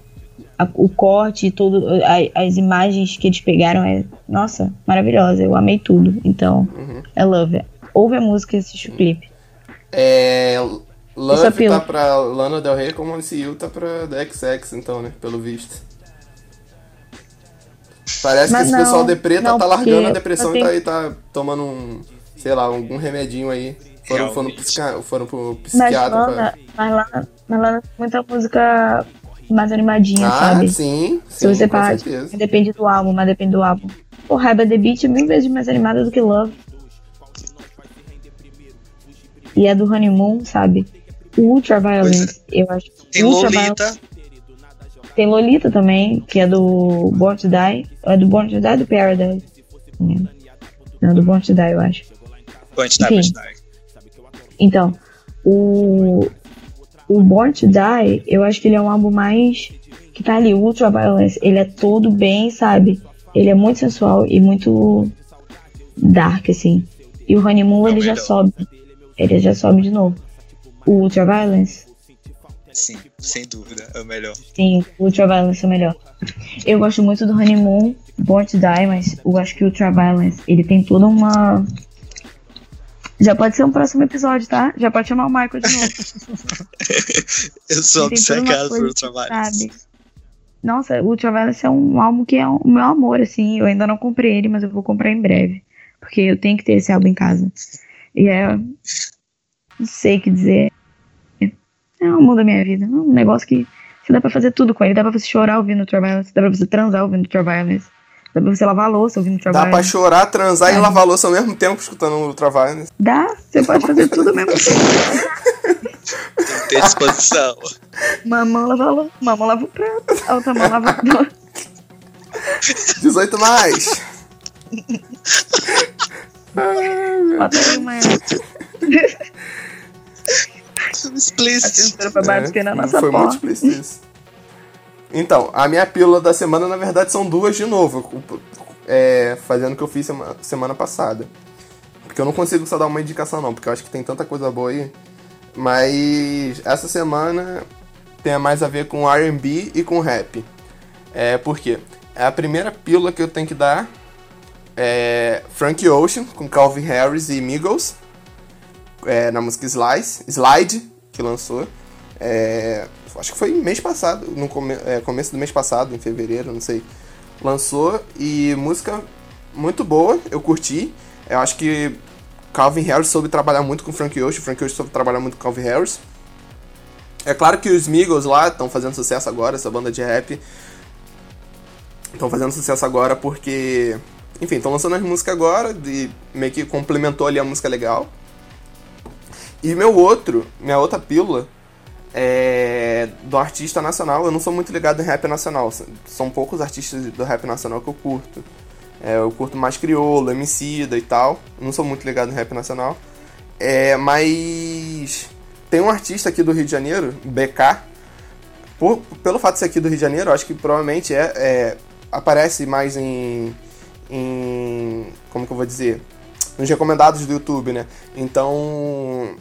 a- o corte e tudo, a- as imagens que eles pegaram é, nossa, maravilhosa. Eu amei tudo. Então, é Love. Ouve a música e assiste o clipe. É. Love pílula. tá pra Lana Del Rey, como MCU tá pra The XX, então, né? Pelo visto. Parece Mas que esse não, pessoal deprê tá, não, tá largando a depressão e tá tenho- aí, tá tomando um. Sei lá, algum remedinho aí. Foram, foram, psica- foram pro Mas psiquiatra Lana, pra. mas Lana, mas Lana tem muita música mais animadinha, Ah, sabe? sim, Se sim, você com parar, certeza. depende do álbum, mas depende do álbum. Pô, Raiba The Beat é mil vezes mais animada do que Love. E é do Honeymoon, sabe? O Ultraviolence, eu acho. Tem Ultraviolence- Lolita, Tem Lolita também, que é do Born to Die. É do Born to Die ou do Paradise? Não. Não, do Born to Die, eu acho. Punch Die, Enfim. Punch Die. Então, o, o Born to Die, eu acho que ele é um álbum mais. que tá ali, o Ultraviolence. Ele é todo bem, sabe? Ele é muito sensual e muito dark, assim. E o Honeymoon, É o ele já melhor. sobe. Ele já sobe de novo. O Ultraviolence, Sim, sem dúvida, é o melhor. sim, o Ultraviolence é o melhor. Eu gosto muito do Honeymoon, Born to Die, mas eu acho que o Ultraviolence, ele tem toda uma. Já pode ser um próximo episódio, tá? Já pode chamar o Michael de novo. Eu sou Ele obcecado por trabalho. sabe? Nossa, o Ultraviolence é um álbum que é o meu amor, assim. Eu ainda não comprei ele, mas eu vou comprar em breve. Porque eu tenho que ter esse álbum em casa. E é. Não sei o que dizer. É o amor da minha vida. É um negócio que, que dá pra fazer tudo com ele. Dá pra você chorar ouvindo Ultraviolence. Dá pra você transar ouvindo Ultraviolence. Dá pra você lavar a louça ouvindo Dá pra chorar, transar e É. lavar a louça ao mesmo tempo escutando o Ultraviolence. Dá, você pode fazer tudo ao mesmo tempo. Tem disposição. Mamão lava a louça, mamão lava o prato, a outra mão lava a louça. 18 mais. Bota uma Explícito. pra bater na nossa É, foi muito explícito isso. Então, a minha pílula da semana, na verdade, são duas de novo. é, fazendo o que eu fiz sema- semana passada. Porque eu não consigo só dar uma indicação, não, porque eu acho que tem tanta coisa boa aí. Mas essa semana tem mais a ver com RB e com rap. É, por quê? É a primeira pílula que eu tenho que dar é Frank Ocean, com Calvin Harris e Migos é, na música Slice, Slide, que lançou. É, acho que foi mês passado, no come, é, começo do mês passado, em fevereiro, não sei. Lançou e música muito boa, eu curti. Eu acho que Calvin Harris soube trabalhar muito com Frank Ocean, Frank Ocean soube trabalhar muito com Calvin Harris. É claro que os Migos lá estão fazendo sucesso agora, essa banda de rap. Estão fazendo sucesso agora porque, enfim, estão lançando as músicas agora, de, meio que complementou ali a música legal. E meu outro, minha outra pílula é do artista nacional. Eu não sou muito ligado em rap nacional. São poucos artistas do rap nacional que eu curto. É, eu curto mais crioulo, Emicida e tal. Não sou muito ligado em rap nacional. É, mas tem um artista aqui do Rio de Janeiro, BK. Por, pelo fato de ser aqui do Rio de Janeiro, acho que provavelmente é, é aparece mais em, em. Como que eu vou dizer? Nos recomendados do YouTube, né? Então.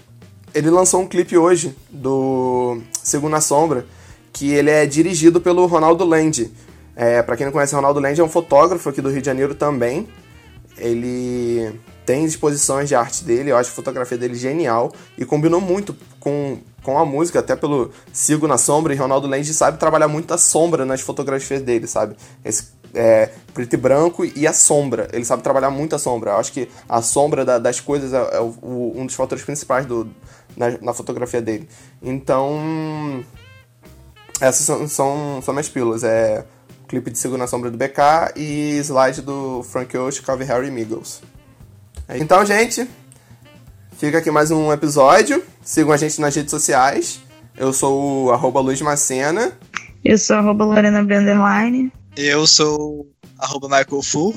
Ele lançou um clipe hoje do Segundo na Sombra, que ele é dirigido pelo Ronaldo Land. É, para quem não conhece, Ronaldo Land é um fotógrafo aqui do Rio de Janeiro também. Ele tem exposições de arte dele, eu acho a fotografia dele genial e combinou muito com, com a música, até pelo Sigo na Sombra. E Ronaldo Land sabe trabalhar muito a sombra nas fotografias dele, sabe? Esse é, preto e branco e a sombra. Ele sabe trabalhar muito a sombra. Eu acho que a sombra da- das coisas é, é o- um dos fatores principais do, na, na fotografia dele. Então, essas são, são, são minhas pílulas. É clipe de Sigo na Sombra do BK e slide do Frank Ocean, Calvin Harry e Migos. Então, gente, fica aqui mais um episódio. Sigam a gente nas redes sociais. Eu sou o arroba Luiz Macena. Eu sou arroba Lorena Blenderline. Eu sou arroba Michael Fu.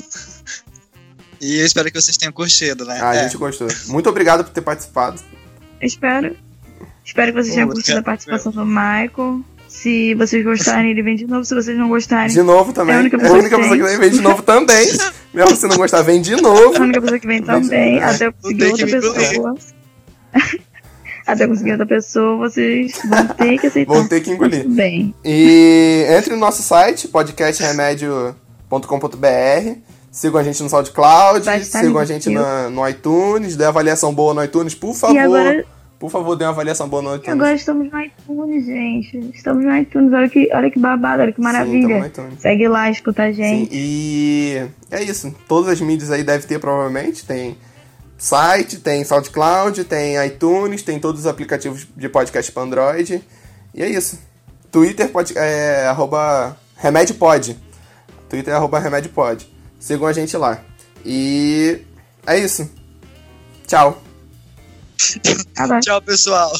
E eu espero que vocês tenham curtido, né? Ah, a É. gente gostou. Muito obrigado por ter participado. Espero. Espero que vocês tenham Pô, curtido a participação do Michael. Se vocês gostarem, ele vem de novo. Se vocês não gostarem, De novo também. É a única É a pessoa única que pessoa vem, vem de novo também. Mesmo se não gostar, vem de a novo. única pessoa que vem também. Até eu conseguir outra pessoa. Até conseguir outra pessoa, vocês vão ter que aceitar. Vão ter que engolir. Tudo bem. E entre no nosso site, podcastremédio.com.br. Sigam a gente no SoundCloud, sigam a gente na- no iTunes, dê avaliação boa no iTunes, por favor. Agora, Por favor, dê uma avaliação boa no iTunes. agora estamos no iTunes, gente. Estamos no iTunes. Olha que, olha que babado, olha que Sim, maravilha. iTunes. Segue lá, escuta a Sim, gente. e é isso. Todas as mídias aí deve ter provavelmente. Tem site, tem SoundCloud, tem iTunes, tem todos os aplicativos de podcast para Android. E é isso. Twitter pode, é arroba RemedioPod. Twitter é arroba RemedioPod. Sigam a gente lá. E é isso. Tchau. Tchau, pessoal.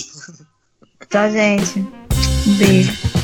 Tchau, gente. Um beijo.